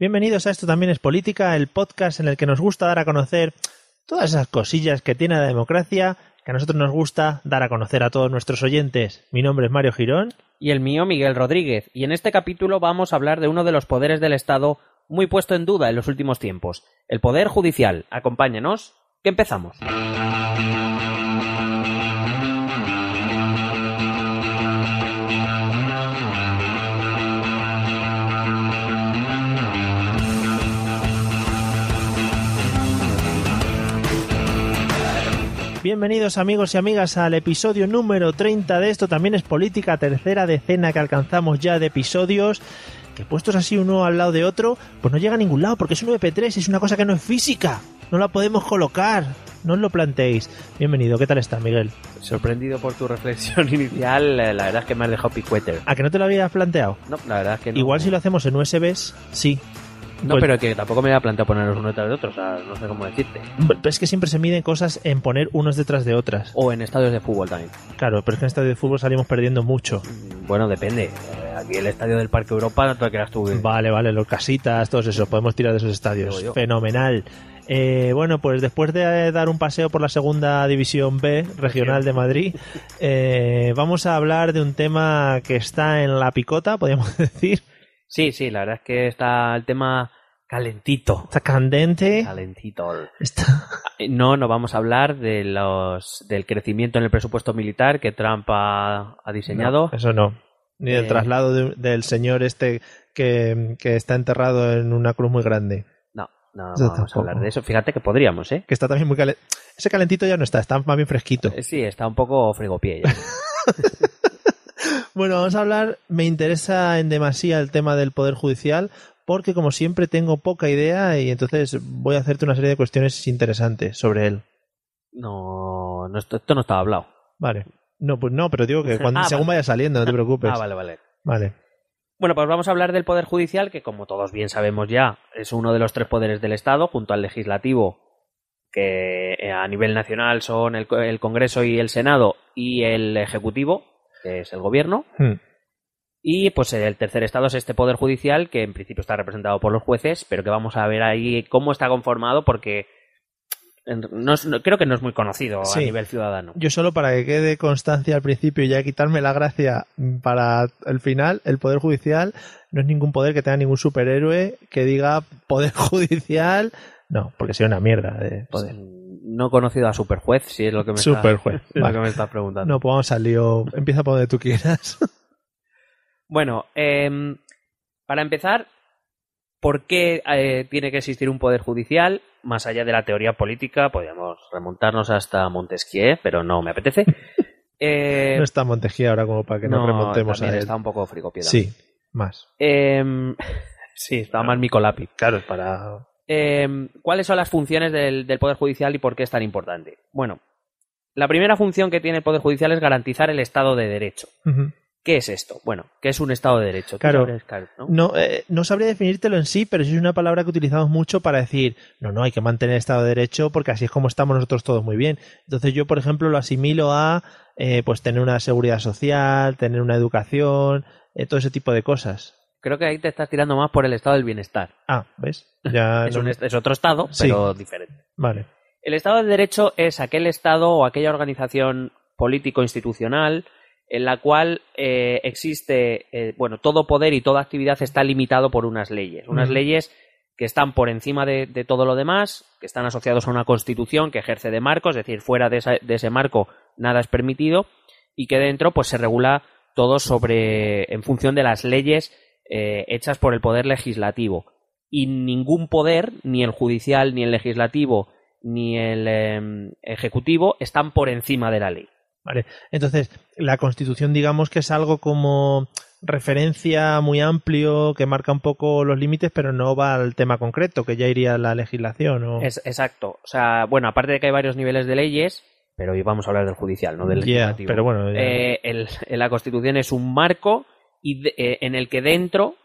Bienvenidos a Esto también es política, el podcast en el que nos gusta dar a conocer todas esas cosillas que tiene la democracia, que a nosotros nos gusta dar a conocer a todos nuestros oyentes. Mi nombre es Mario Girón. Y el mío, Miguel Rodríguez. Y en este capítulo vamos a hablar de uno de los poderes del Estado muy puesto en duda en los últimos tiempos, el Poder Judicial. Acompáñenos, que empezamos. Bienvenidos amigos y amigas al episodio número 30 de esto también es política, tercera decena que alcanzamos ya de episodios que puestos así uno al lado de otro, pues no llega a ningún lado porque es un MP3, es una cosa que no es física, no la podemos colocar, no os lo planteéis. Bienvenido, ¿qué tal está Miguel? Sorprendido por tu reflexión inicial, eh, la verdad es que me has dejado picueter. ¿A que no te lo habías planteado? No, la verdad es que no. Igual si lo hacemos en USBs, sí, No, Pues- pero que tampoco me había planteado ponerlos uno detrás de otro, o sea, no sé cómo decirte. Pero es que siempre se miden cosas en poner unos detrás de otras. O en estadios de fútbol también. Claro, pero es que en estadio de fútbol salimos perdiendo mucho. Mm, Bueno, depende. Eh, Aquí el estadio del Parque Europa no te creas tú. que- Vale, vale, los casitas, todos esos, podemos tirar de esos estadios. Fenomenal. Eh, bueno, pues después de dar un paseo por la segunda división B regional de Madrid, eh, vamos a hablar de un tema que está en la picota, podríamos decir. Sí, sí, la verdad es que está el tema calentito. Está candente. Calentito. Está... Eh, No, no vamos a hablar de los del crecimiento en el presupuesto militar que Trump ha, ha diseñado. No, eso no. Ni del Eh. traslado de- del señor este que, que está enterrado en una cruz muy grande. No, no, vamos a hablar de eso. Fíjate que podríamos, ¿eh? Que está también muy calentito. Ese calentito ya no está, está más bien fresquito. Eh, Sí, está un poco frigopié ya. Bueno, vamos a hablar, me interesa en demasía el tema del Poder Judicial, porque como siempre tengo poca idea y entonces voy a hacerte una serie de cuestiones interesantes sobre él. No, no esto, esto no estaba hablado. Vale. No, pues no, pero digo que cuando, Ah, según vale. vaya saliendo, no te preocupes. Ah, vale, vale. Vale. Bueno, pues vamos a hablar del Poder Judicial, que como todos bien sabemos ya, es uno de los tres poderes del Estado, junto al legislativo, que eh, a nivel nacional son el, el Congreso y el Senado, y el Ejecutivo, que es el Gobierno. Hmm. Y pues el tercer estado es este Poder Judicial, que en principio está representado por los jueces, pero que vamos a ver ahí cómo está conformado, porque no es- no- creo que no es muy conocido Sí. a nivel ciudadano. Yo solo para que quede constancia al principio y ya quitarme la gracia para el final, el Poder Judicial no es ningún poder que tenga ningún superhéroe que diga Poder Judicial. No, porque sería una mierda de poder. No he conocido a Superjuez, si es lo que me, está- Superjuez, es lo vale. que me estás preguntando. No, pues vamos al lío. Empieza por donde tú quieras. Bueno, em, para empezar, ¿por qué eh, tiene que existir un poder judicial? Más allá de la teoría política, podríamos remontarnos hasta Montesquieu, pero no me apetece. Eh, no está Montejía ahora como para que nos no, remontemos a él. está un poco frigopiedad. Sí, más. Em, sí, está más Micolapi. Claro, para. Em, ¿Cuáles son las funciones del, del Poder Judicial y por qué es tan importante? Bueno, la primera función que tiene el Poder Judicial es garantizar el Estado de Derecho. ¿Qué es esto? Bueno, ¿qué es un Estado de Derecho? Claro. Carlos, ¿no? No, eh, no sabría definírtelo en sí, pero es una palabra que utilizamos mucho para decir, no, no, hay que mantener el Estado de Derecho porque así es como estamos nosotros todos muy bien. Entonces yo, por ejemplo, lo asimilo a eh, pues tener una seguridad social, tener una educación, eh, todo ese tipo de cosas. Creo que ahí te estás tirando más por el Estado del Bienestar. Ah, ¿ves? Ya es, un es otro Estado, Sí. pero diferente. Vale. El Estado de Derecho es aquel Estado o aquella organización político-institucional en la cual eh, existe, eh, bueno, todo poder y toda actividad está limitado por unas leyes. Unas leyes que están por encima de, de todo lo demás, que están asociados a una constitución que ejerce de marco, es decir, fuera de, esa- de ese marco nada es permitido, y que dentro pues se regula todo sobre, en función de las leyes eh, hechas por el poder legislativo. Y ningún poder, ni el judicial, ni el legislativo, ni el em, ejecutivo, están por encima de la ley. Vale. Entonces, la Constitución, digamos que es algo como referencia muy amplio que marca un poco los límites, pero no va al tema concreto, que ya iría la legislación. ¿o? Es, exacto. O sea, bueno, aparte de que hay varios niveles de leyes, pero hoy vamos a hablar del judicial, no del legislativo. pero bueno. Eh, el- la Constitución es un marco y de- eh, en el que dentro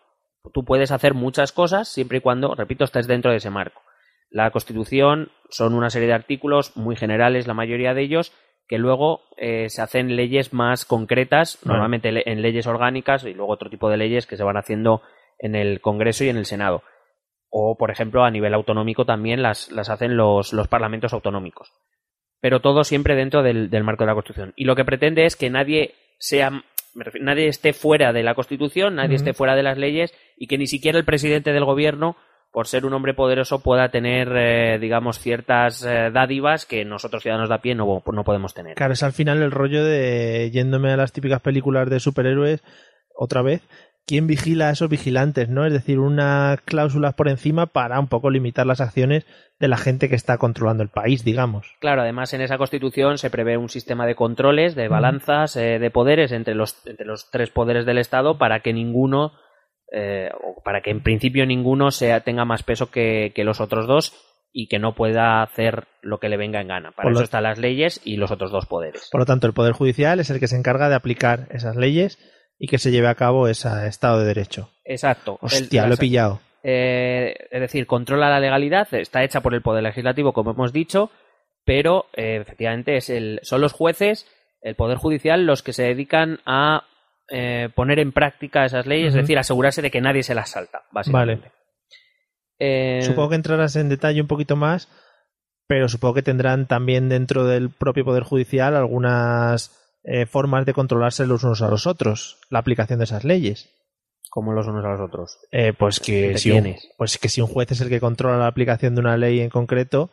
tú puedes hacer muchas cosas siempre y cuando, repito, estés dentro de ese marco. La Constitución son una serie de artículos muy generales, la mayoría de ellos, que luego eh, se hacen leyes más concretas, normalmente en leyes orgánicas y luego otro tipo de leyes que se van haciendo en el Congreso y en el Senado. o, por ejemplo, a nivel autonómico también las, las hacen los, los parlamentos autonómicos. Pero todo siempre dentro del, del marco de la Constitución. Y lo que pretende es que nadie sea me refiero, nadie esté fuera de la Constitución, nadie esté fuera de las leyes y que ni siquiera el presidente del gobierno, por ser un hombre poderoso, pueda tener, eh, digamos, ciertas eh, dádivas que nosotros ciudadanos de a pie no, no podemos tener. Claro, es al final el rollo de, yéndome a las típicas películas de superhéroes, otra vez, quién vigila a esos vigilantes, ¿no? Es decir, unas cláusulas por encima para un poco limitar las acciones de la gente que está controlando el país, digamos. Claro, además en esa constitución se prevé un sistema de controles, de balanzas, eh, de poderes entre los, entre los tres poderes del Estado para que ninguno, eh, o para que en principio ninguno sea, tenga más peso que, que, los otros dos y que no pueda hacer lo que le venga en gana. Para por eso lo... están las leyes y los otros dos poderes. Por lo tanto, el Poder Judicial es el que se encarga de aplicar esas leyes y que se lleve a cabo ese Estado de Derecho. Exacto. Hostia, el, lo he pillado. Eh, es decir, controla la legalidad, está hecha por el Poder Legislativo, como hemos dicho, pero eh, efectivamente es el, son los jueces, el Poder Judicial, los que se dedican a eh, poner en práctica esas leyes, uh -huh. es decir, asegurarse de que nadie se las salta, básicamente. Vale. supongo que entrarás en detalle un poquito más, pero supongo que tendrán también dentro del propio Poder Judicial algunas eh, formas de controlarse los unos a los otros, la aplicación de esas leyes. como los unos a los otros? Eh, pues, que si un, pues que si un juez es el que controla la aplicación de una ley en concreto,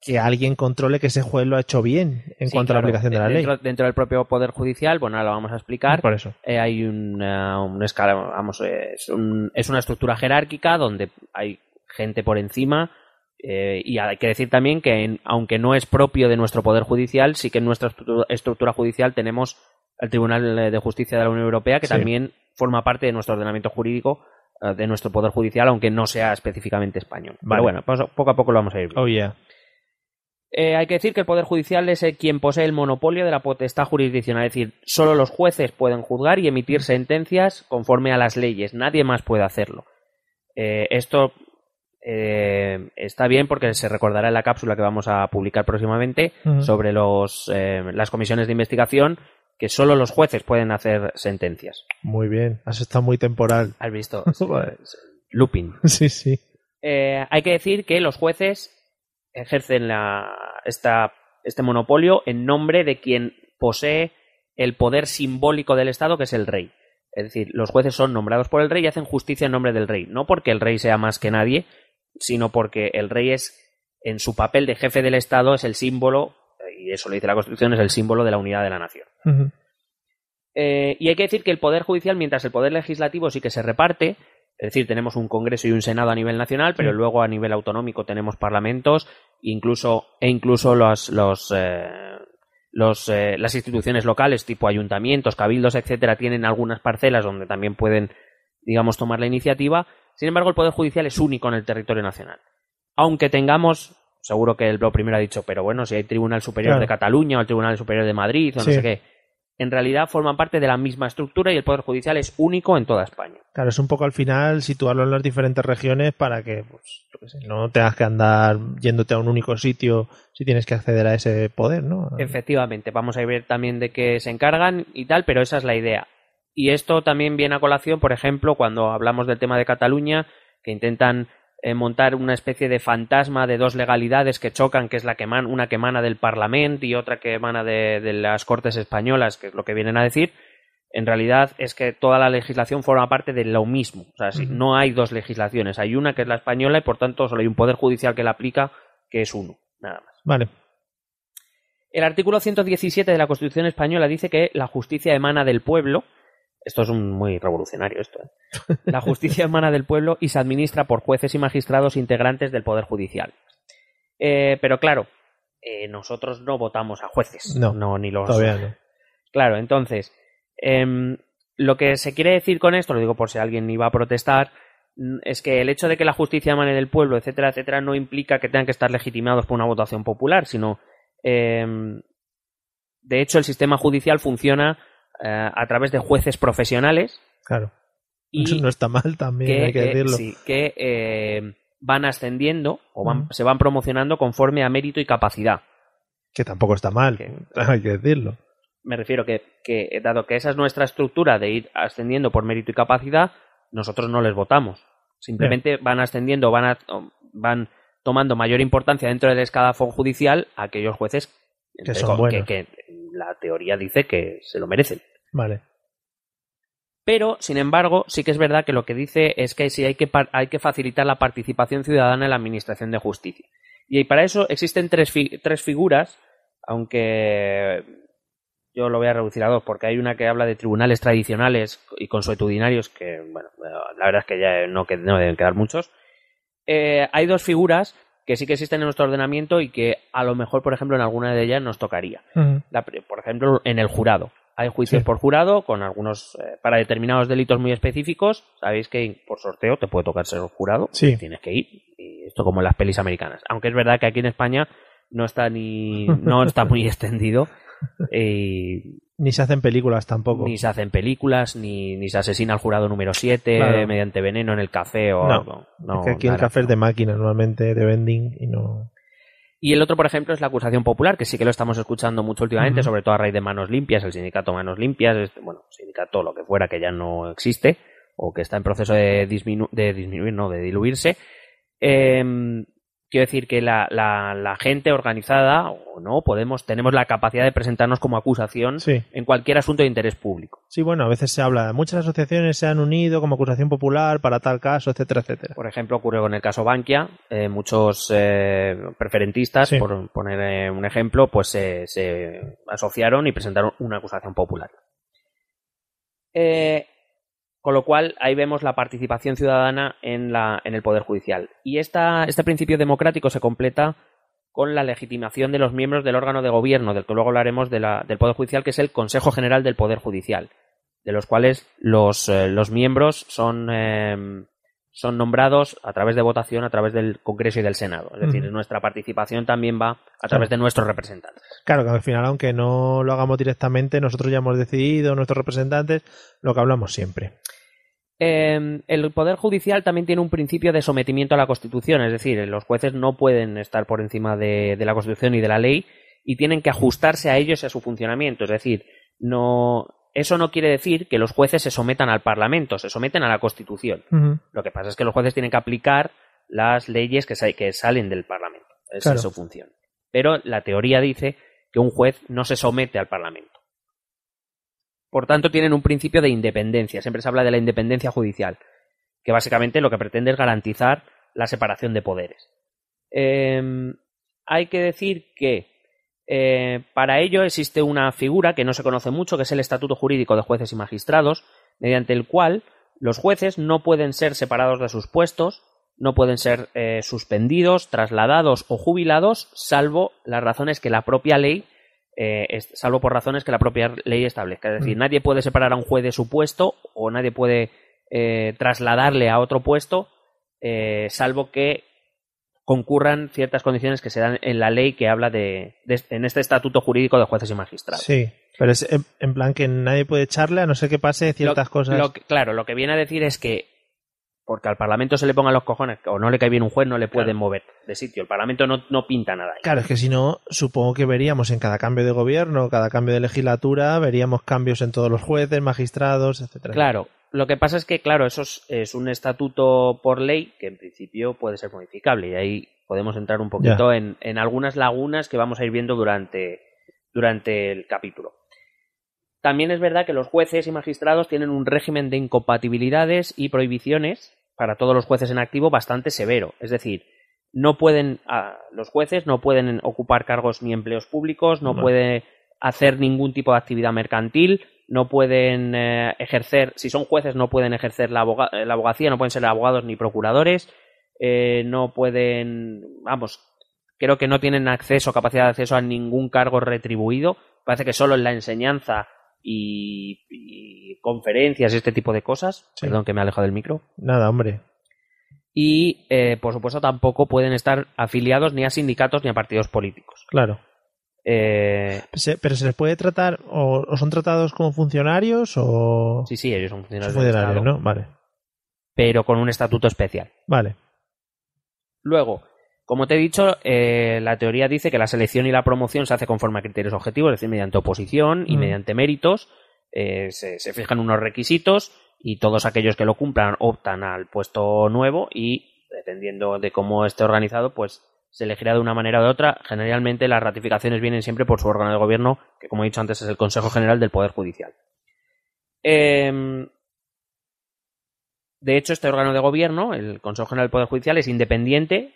que alguien controle que ese juez lo ha hecho bien en sí, cuanto claro. a la aplicación de la dentro, ley. Dentro del propio Poder Judicial, bueno, ahora lo vamos a explicar. Por eso. Eh, hay una, una escala, vamos, es, un, es una estructura jerárquica donde hay gente por encima eh, y hay que decir también que, en, aunque no es propio de nuestro Poder Judicial, sí que en nuestra estructura judicial tenemos el Tribunal de Justicia de la Unión Europea, que sí. también forma parte de nuestro ordenamiento jurídico, uh, de nuestro Poder Judicial, aunque no sea específicamente español. Vale. Pero bueno, pues, poco a poco lo vamos a ir viendo. Oh, yeah. Eh, hay que decir que el Poder Judicial es el quien posee el monopolio de la potestad jurisdiccional, es decir, solo los jueces pueden juzgar y emitir sentencias conforme a las leyes, nadie más puede hacerlo. Eh, esto eh, está bien porque se recordará en la cápsula que vamos a publicar próximamente uh -huh. sobre los, eh, las comisiones de investigación que solo los jueces pueden hacer sentencias. Muy bien, has estado muy temporal. ¿Has visto? Looping. Sí, sí. Eh, hay que decir que los jueces ejercen la, esta, este monopolio en nombre de quien posee el poder simbólico del Estado, que es el rey. Es decir, los jueces son nombrados por el rey y hacen justicia en nombre del rey. No porque el rey sea más que nadie, sino porque el rey es, en su papel de jefe del Estado, es el símbolo, y eso lo dice la Constitución, es el símbolo de la unidad de la nación. Uh -huh. eh, y hay que decir que el Poder Judicial, mientras el Poder Legislativo sí que se reparte, es decir, tenemos un Congreso y un Senado a nivel nacional, pero sí. luego a nivel autonómico tenemos parlamentos incluso, e incluso los, los, eh, los, eh, las instituciones locales, tipo ayuntamientos, cabildos, etcétera, tienen algunas parcelas donde también pueden, digamos, tomar la iniciativa. Sin embargo, el Poder Judicial es único en el territorio nacional. Aunque tengamos, seguro que lo primero ha dicho, pero bueno, si hay Tribunal Superior claro. de Cataluña o el Tribunal Superior de Madrid o no sí. sé qué, en realidad forman parte de la misma estructura y el Poder Judicial es único en toda España. Claro, es un poco al final situarlo en las diferentes regiones para que pues, no tengas que andar yéndote a un único sitio si tienes que acceder a ese poder, ¿no? Efectivamente, vamos a ver también de qué se encargan y tal, pero esa es la idea. Y esto también viene a colación, por ejemplo, cuando hablamos del tema de Cataluña, que intentan eh, montar una especie de fantasma de dos legalidades que chocan, que es la que man, una que emana del Parlamento y otra que emana de, de, las Cortes Españolas, que es lo que vienen a decir, en realidad es que toda la legislación forma parte de lo mismo. O sea, uh -huh. no hay dos legislaciones, hay una que es la española y por tanto solo hay un poder judicial que la aplica, que es uno, nada más. Vale. El artículo 117 de la Constitución española dice que la justicia emana del pueblo, esto es un muy revolucionario esto. ¿eh? La justicia emana del pueblo y se administra por jueces y magistrados integrantes del Poder Judicial. Eh, pero claro, eh, nosotros no votamos a jueces. No, no ni los. Todavía no. Claro, entonces, lo que se quiere decir con esto, lo digo por si alguien iba a protestar, mm, es que el hecho de que la justicia emane del pueblo, etcétera, etcétera, no implica que tengan que estar legitimados por una votación popular, sino. de hecho, el sistema judicial funciona eh, a través de jueces profesionales. Claro. Y Eso no está mal también, que, hay que decirlo. sí, que eh, van ascendiendo o van, se van promocionando conforme a mérito y capacidad. Que tampoco está mal, que, hay que decirlo. Me refiero que, que, dado que esa es nuestra estructura de ir ascendiendo por mérito y capacidad, nosotros no les votamos. Simplemente van ascendiendo, van, a- van tomando mayor importancia dentro del escalafón judicial aquellos jueces Que son buenos. que la teoría dice que se lo merecen. Vale. Pero, sin embargo, sí que es verdad que lo que dice es que sí hay que, hay que facilitar la participación ciudadana en la Administración de Justicia. Y para eso existen tres, fi- tres figuras, aunque yo lo voy a reducir a dos, porque hay una que habla de tribunales tradicionales y consuetudinarios, que, bueno, la verdad es que ya no, que, no deben quedar muchos. Eh, hay dos figuras que sí que existen en nuestro ordenamiento y que a lo mejor, por ejemplo, en alguna de ellas nos tocaría. La por ejemplo, en el jurado. Hay juicios Sí. por jurado con algunos eh, para determinados delitos muy específicos. Sabéis que por sorteo te puede tocar ser jurado. Sí. Tienes que ir. Y esto como en las pelis americanas. Aunque es verdad que aquí en España no está ni no está muy extendido. Y Ni se hacen películas tampoco. ni se hacen películas, ni, ni se asesina al jurado número 7 Claro. mediante veneno en el café o No. algo. No, es que aquí el café es de máquina, normalmente de vending y no. Y el otro, por ejemplo, es la acusación popular, que sí que lo estamos escuchando mucho últimamente, sobre todo a raíz de Manos Limpias, el sindicato Manos Limpias, este, bueno, sindicato lo que fuera que ya no existe, o que está en proceso de, disminu- de disminuir, no, de diluirse. Em, quiero decir que la, la- la gente organizada, o no, podemos, tenemos la capacidad de presentarnos como acusación Sí. en cualquier asunto de interés público. Sí, bueno, a veces se habla. Muchas asociaciones se han unido como acusación popular para tal caso, etcétera, etcétera. Por ejemplo, ocurrió con el caso Bankia. eh, muchos eh, preferentistas, Sí. por poner eh, un ejemplo, pues se- se asociaron y presentaron una acusación popular. Eh, con lo cual, ahí vemos la participación ciudadana en, la, en el Poder Judicial. Y esta, este principio democrático se completa con la legitimación de los miembros del órgano de gobierno, del que luego hablaremos de la- del Poder Judicial, que es el Consejo General del Poder Judicial, de los cuales los, eh, los miembros son, eh, son nombrados a través de votación a través del Congreso y del Senado. Es decir, nuestra participación también va a través de nuestros representantes. Claro que al final, aunque no lo hagamos directamente, nosotros ya hemos decidido, nuestros representantes, lo que hablamos siempre. Eh, el Poder Judicial también tiene un principio de sometimiento a la Constitución, es decir, los jueces no pueden estar por encima de, de la Constitución y de la ley y tienen que ajustarse a ellos y a su funcionamiento. Es decir, no, eso no quiere decir que los jueces se sometan al Parlamento, se someten a la Constitución. Lo que pasa es que los jueces tienen que aplicar las leyes que, sa- que salen del Parlamento. Claro. es su función. Pero la teoría dice que un juez no se somete al Parlamento. Por tanto, tienen un principio de independencia. Siempre se habla de la independencia judicial, que básicamente lo que pretende es garantizar la separación de poderes. Eh, hay que decir que eh, para ello existe una figura que no se conoce mucho, que es el Estatuto Jurídico de Jueces y Magistrados, mediante el cual los jueces no pueden ser separados de sus puestos, no pueden ser eh, suspendidos, trasladados o jubilados, salvo las razones que la propia ley, eh, es- salvo por razones que la propia ley establezca. Es decir, Mm. nadie puede separar a un juez de su puesto o nadie puede eh, trasladarle a otro puesto, eh, salvo que concurran ciertas condiciones que se dan en la ley que habla de, de- en este estatuto jurídico de jueces y magistrados. Sí, pero es en, en plan que nadie puede echarle a no ser que pase ciertas Lo- cosas. lo claro, lo que viene a decir es que porque al Parlamento se le pongan los cojones o no le cae bien un juez, no le pueden mover de sitio. El Parlamento no, no pinta nada. ahí. Claro, es que si no, supongo que veríamos en cada cambio de gobierno, cada cambio de legislatura, veríamos cambios en todos los jueces, magistrados, etcétera. Claro, lo que pasa es que, claro, eso es, es un estatuto por ley que en principio puede ser modificable y ahí podemos entrar un poquito en, en algunas lagunas que vamos a ir viendo durante, durante el capítulo. También es verdad que los jueces y magistrados tienen un régimen de incompatibilidades y prohibiciones para todos los jueces en activo bastante severo. Es decir, no pueden, ah, los jueces no pueden ocupar cargos ni empleos públicos, no pueden hacer ningún tipo de actividad mercantil, no pueden eh, ejercer, si son jueces no pueden ejercer la, aboga- la abogacía, no pueden ser abogados ni procuradores, eh, no pueden, vamos, creo que no tienen acceso, capacidad de acceso a ningún cargo retribuido, parece que solo en la enseñanza y, y conferencias y este tipo de cosas, Sí. perdón que me alejo del micro, Nada, hombre. y eh, por supuesto tampoco pueden estar afiliados ni a sindicatos ni a partidos políticos. Claro. Eh, pero se les puede tratar, o, o son tratados como funcionarios, o. sí, sí, ellos son son funcionarios del funcionarios, Estado, ¿no? Vale. pero con un estatuto especial. Vale. Luego, como te he dicho, eh, la teoría dice que la selección y la promoción se hace conforme a criterios objetivos, es decir, mediante oposición y Mm. mediante méritos. eh, se, se fijan unos requisitos y todos aquellos que lo cumplan optan al puesto nuevo y dependiendo de cómo esté organizado, pues se elegirá de una manera o de otra. Generalmente las ratificaciones vienen siempre por su órgano de gobierno, que como he dicho antes es el Consejo General del Poder Judicial. Em, de hecho, este órgano de gobierno, el Consejo General del Poder Judicial, es independiente.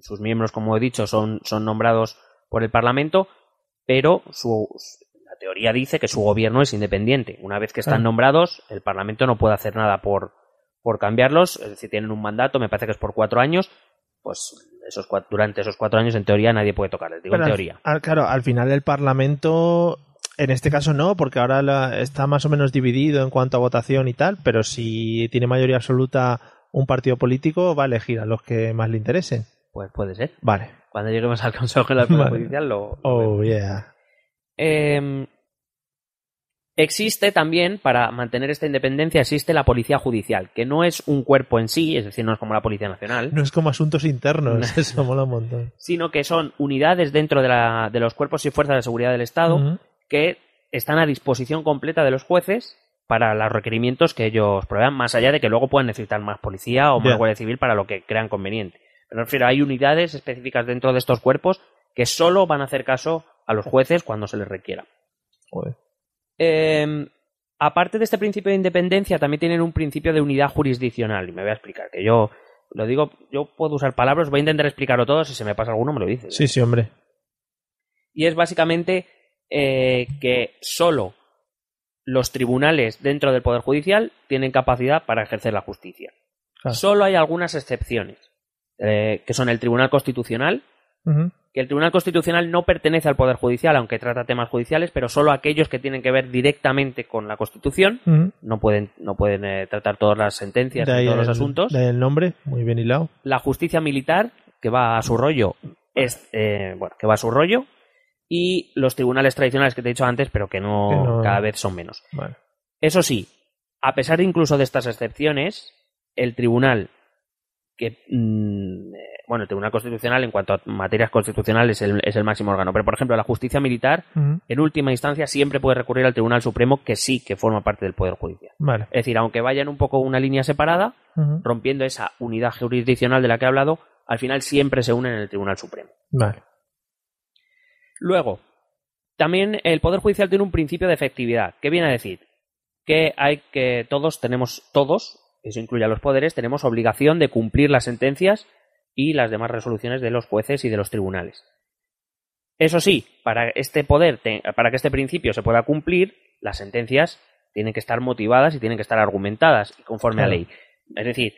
Sus miembros, como he dicho, son, son nombrados por el Parlamento, pero su, la teoría dice que su gobierno es independiente. Una vez que están nombrados, el Parlamento no puede hacer nada por, por cambiarlos. Es decir, tienen un mandato, me parece que es por cuatro años. Pues esos durante esos cuatro años, en teoría, nadie puede tocarles. Digo, Pero en teoría. al- claro, al final el Parlamento, en este caso no, porque ahora la- está más o menos dividido en cuanto a votación y tal, pero si tiene mayoría absoluta un partido político, va a elegir a los que más le interesen. Pues puede ser. Vale. Cuando lleguemos al Consejo del Poder Vale. Judicial lo, lo vemos. Oh, yeah. Eh, existe también, para mantener esta independencia, existe la Policía Judicial, que no es un cuerpo en sí, es decir, no es como la Policía Nacional, No es como asuntos internos, eso mola un montón. sino que son unidades dentro de, la- de los cuerpos y fuerzas de seguridad del Estado que están a disposición completa de los jueces para los requerimientos que ellos provean, más allá de que luego puedan necesitar más policía o más guardia civil para lo que crean conveniente. Me refiero, hay unidades específicas dentro de estos cuerpos que solo van a hacer caso a los jueces cuando se les requiera. Joder. Eh, aparte de este principio de independencia, también tienen un principio de unidad jurisdiccional. Y me voy a explicar, que yo lo digo, yo puedo usar palabras, voy a intentar explicarlo todo, si se me pasa alguno me lo dices. Sí, sí, hombre. Y es básicamente eh, que solo los tribunales dentro del Poder Judicial tienen capacidad para ejercer la justicia. Claro. Solo hay algunas excepciones, eh, que son el Tribunal Constitucional. Que el Tribunal Constitucional no pertenece al Poder Judicial, aunque trata temas judiciales, pero solo aquellos que tienen que ver directamente con la Constitución. No pueden, no pueden eh, tratar todas las sentencias y todos los asuntos. de ahí el nombre, muy bien hilado. La justicia militar, que va a su rollo, es, eh, bueno, que va a su rollo. Y los tribunales tradicionales que te he dicho antes, pero que no, Que no- cada vez son menos. Vale. Eso sí, a pesar incluso de estas excepciones, el tribunal que mm, bueno, el Tribunal Constitucional en cuanto a materias constitucionales es el, es el máximo órgano, pero por ejemplo la justicia militar en última instancia siempre puede recurrir al Tribunal Supremo que sí que forma parte del Poder Judicial. Vale. Es decir, aunque vayan un poco una línea separada, rompiendo esa unidad jurisdiccional de la que he hablado, al final siempre se unen en el Tribunal Supremo. Vale. Luego, también el Poder Judicial tiene un principio de efectividad. ¿Qué viene a decir? Que hay que todos tenemos, todos, eso incluye a los poderes, tenemos obligación de cumplir las sentencias y las demás resoluciones de los jueces y de los tribunales. Eso sí, para este poder, para que este principio se pueda cumplir, las sentencias tienen que estar motivadas y tienen que estar argumentadas y conforme a ley. Es decir,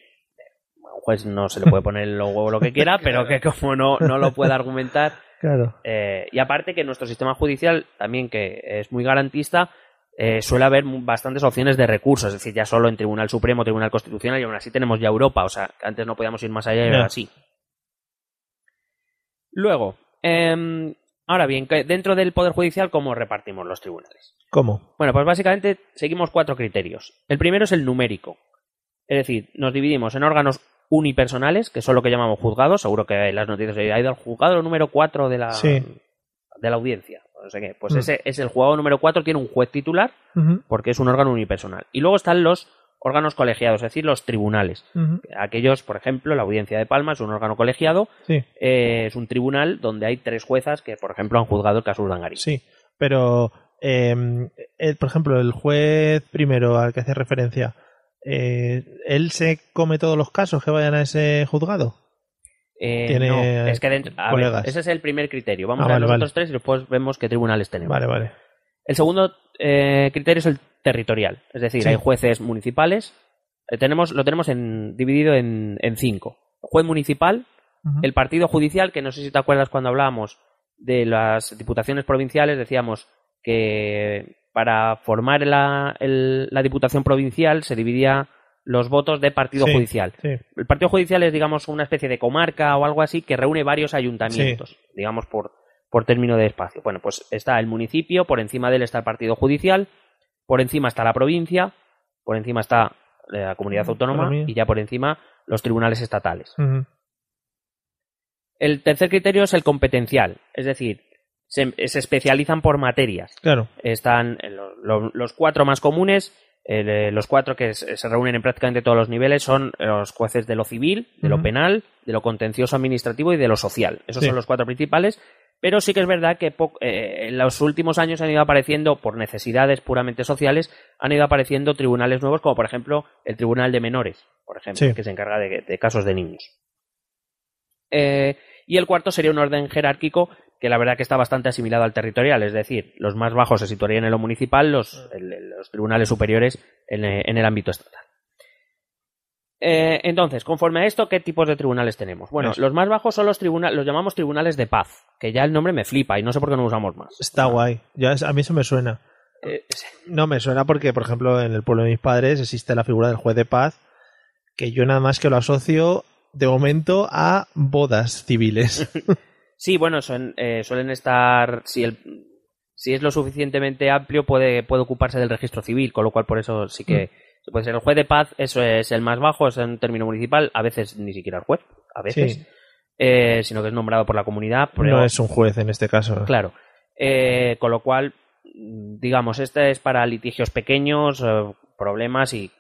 a un juez no se le puede poner el logo lo que quiera, pero que como no, no lo puede argumentar, Claro. eh, y aparte que nuestro sistema judicial, también que es muy garantista, eh, suele haber bastantes opciones de recursos, es decir, ya solo en Tribunal Supremo, Tribunal Constitucional, y aún así tenemos ya Europa, o sea, antes no podíamos ir más allá y ahora sí. Luego, em, ahora bien, que dentro del Poder Judicial, ¿cómo repartimos los tribunales? ¿Cómo? Bueno, pues básicamente seguimos cuatro criterios. El primero es el numérico. Es decir, nos dividimos en órganos unipersonales, que son lo que llamamos juzgados. Seguro que en las noticias ha ido al juzgado número 4 de la, Sí. de la audiencia. No sé qué. Pues Mm. ese es el juzgado número 4, tiene un juez titular, porque es un órgano unipersonal. Y luego están los órganos colegiados, es decir, los tribunales. Aquellos, por ejemplo, la audiencia de Palma es un órgano colegiado, Sí, eh, es un tribunal donde hay tres juezas que, por ejemplo, han juzgado el caso Urdangarín. sí. Pero, eh, eh, por ejemplo, el juez primero al que hace referencia, eh, ¿él se come todos los casos que vayan a ese juzgado? Eh, Tiene no, es que dentro, a ver, colegas. ese es el primer criterio. Vamos Ah, a ver vale, los vale. otros tres y después vemos qué tribunales tenemos. Vale, vale. El segundo eh, criterio es el territorial, es decir, Sí. hay jueces municipales. Eh, tenemos, lo tenemos en, dividido en, en cinco. Juez municipal, el partido judicial, que no sé si te acuerdas cuando hablábamos de las diputaciones provinciales, decíamos que para formar la, el- la diputación provincial se dividía los votos de partido Sí, judicial. Sí, El partido judicial es, digamos, una especie de comarca o algo así que reúne varios ayuntamientos, digamos, por, por término de espacio. Bueno, pues está el municipio, por encima de él está el partido judicial, por encima está la provincia, por encima está la comunidad autónoma y ya por encima los tribunales estatales. El tercer criterio es el competencial, es decir, se, se especializan por materias. Claro. Están eh, lo- lo- los cuatro más comunes, eh, los cuatro que se reúnen en prácticamente todos los niveles son los jueces de lo civil, de lo penal, de lo contencioso administrativo y de lo social. Esos son los cuatro principales. Pero sí que es verdad que eh, en los últimos años han ido apareciendo, por necesidades puramente sociales, han ido apareciendo tribunales nuevos, como por ejemplo el Tribunal de Menores, por ejemplo, que se encarga de, casos de niños. Eh, y el cuarto sería un orden jerárquico que la verdad que está bastante asimilado al territorial, es decir, los más bajos se situarían en lo municipal, los, los tribunales superiores en, el ámbito estatal. Eh, entonces, conforme a esto, ¿qué tipos de tribunales tenemos? Bueno, los más bajos son los tribunales, los llamamos tribunales de paz, que ya el nombre me flipa y no sé por qué no usamos más. Está guay, ya a mí eso me suena. Eh, no me suena porque, por ejemplo, en el pueblo de mis padres existe la figura del juez de paz, que yo nada más que lo asocio de momento a bodas civiles. Sí, bueno, eh, suelen estar. Si, el, si es lo suficientemente amplio, puede, puede ocuparse del registro civil, con lo cual por eso sí que. Mm. Puede ser el juez de paz, eso es el más bajo, es un término municipal, a veces ni siquiera el juez, a veces, eh, sino que es nombrado por la comunidad. no es un juez en este caso. Claro. Eh, con lo cual, digamos, este es para litigios pequeños, problemas y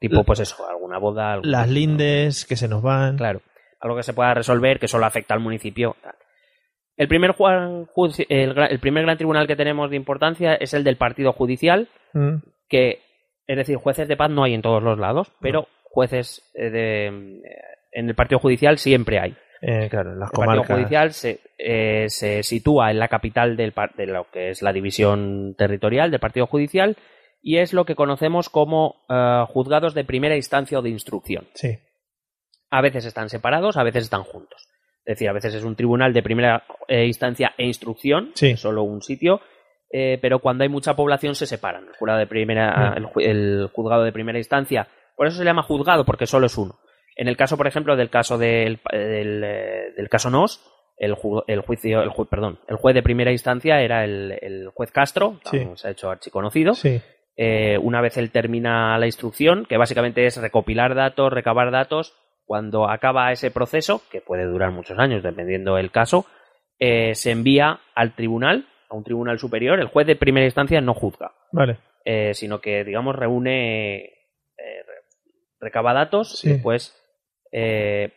tipo, pues eso, alguna boda. Las lindes que se nos van. Claro. Algo que se pueda resolver que solo afecta al municipio. El primer, el, primer gran tribunal que tenemos de importancia es el del partido judicial, mm. que, es decir, jueces de paz no hay en todos los lados, pero jueces eh, de, en el partido judicial siempre hay. Eh, claro, en las el partido judicial se, eh, se sitúa en la capital del, de lo que es la división territorial del partido judicial y es lo que conocemos como juzgados de primera instancia o de instrucción. Sí. A veces están separados, a veces están juntos. Es decir, a veces es un tribunal de primera eh, instancia e instrucción, solo un sitio, eh, pero cuando hay mucha población se separan. El jurado de primera, mm. el, juzgado de primera instancia, por eso se llama juzgado, porque solo es uno. En el caso, por ejemplo, del caso del, del, eh, caso NOS, el, el juicio, el perdón, el juez de primera instancia era el, juez Castro, se ha hecho archiconocido. una vez él termina la instrucción, que básicamente es recopilar datos, recabar datos, cuando acaba ese proceso, que puede durar muchos años dependiendo del caso, eh, se envía al tribunal, a un tribunal superior. El juez de primera instancia no juzga, vale. Eh, sino que, digamos, reúne, eh, recaba datos y después,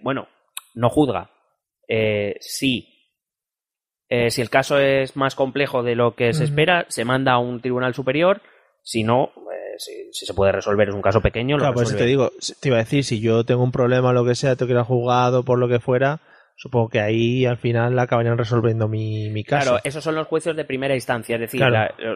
bueno, no juzga. sí. si el caso es más complejo de lo que se espera, se manda a un tribunal superior. Si no, si, se puede resolver, es un caso pequeño. Claro, pues te digo, te iba a decir, si yo tengo un problema o lo que sea, tengo que ir a juzgado por lo que fuera, supongo que ahí al final acabarían resolviendo mi, mi caso. Claro, esos son los juicios de primera instancia, es decir,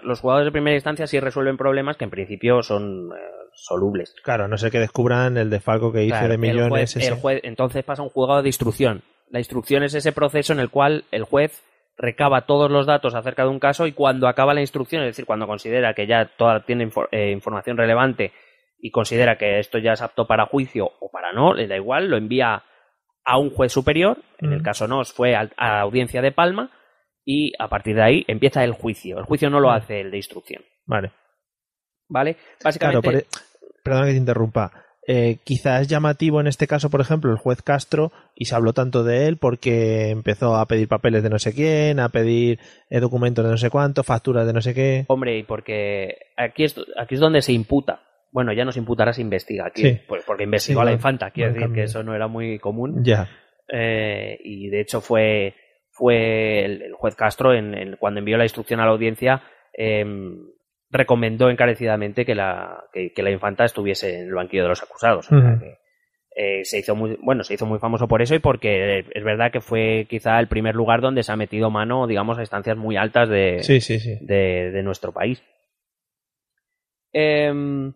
los juzgados de primera instancia sí resuelven problemas que en principio son eh, solubles. Claro, no sé que descubran el desfalco que hice de millones. El juez, entonces pasa un juzgado de instrucción. La instrucción es ese proceso en el cual el juez recaba todos los datos acerca de un caso y cuando acaba la instrucción, es decir, cuando considera que ya toda tiene eh, información relevante y considera que esto ya es apto para juicio o para no, le da igual, lo envía a un juez superior, en el caso no, fue a, la audiencia de Palma y a partir de ahí empieza el juicio. El juicio no lo hace el de instrucción. Vale. ¿Vale? Básicamente... E, perdona que te interrumpa. Eh, quizás llamativo en este caso, por ejemplo, el juez Castro, y se habló tanto de él porque empezó a pedir papeles de no sé quién, a pedir eh, documentos de no sé cuánto, facturas de no sé qué. Hombre, y porque aquí es, aquí es donde se imputa. Bueno, ya no se imputará, se investiga. Aquí, pues porque investigó a la infanta, quiero decir que eso no era muy común. Ya. Eh, y de hecho fue, fue el, juez Castro en, cuando envió la instrucción a la audiencia. Recomendó encarecidamente que la, que, la infanta estuviese en el banquillo de los acusados. Eh, se hizo muy, bueno, se hizo muy famoso por eso y porque es verdad que fue quizá el primer lugar donde se ha metido mano, digamos, a instancias muy altas de, de, nuestro país. Em,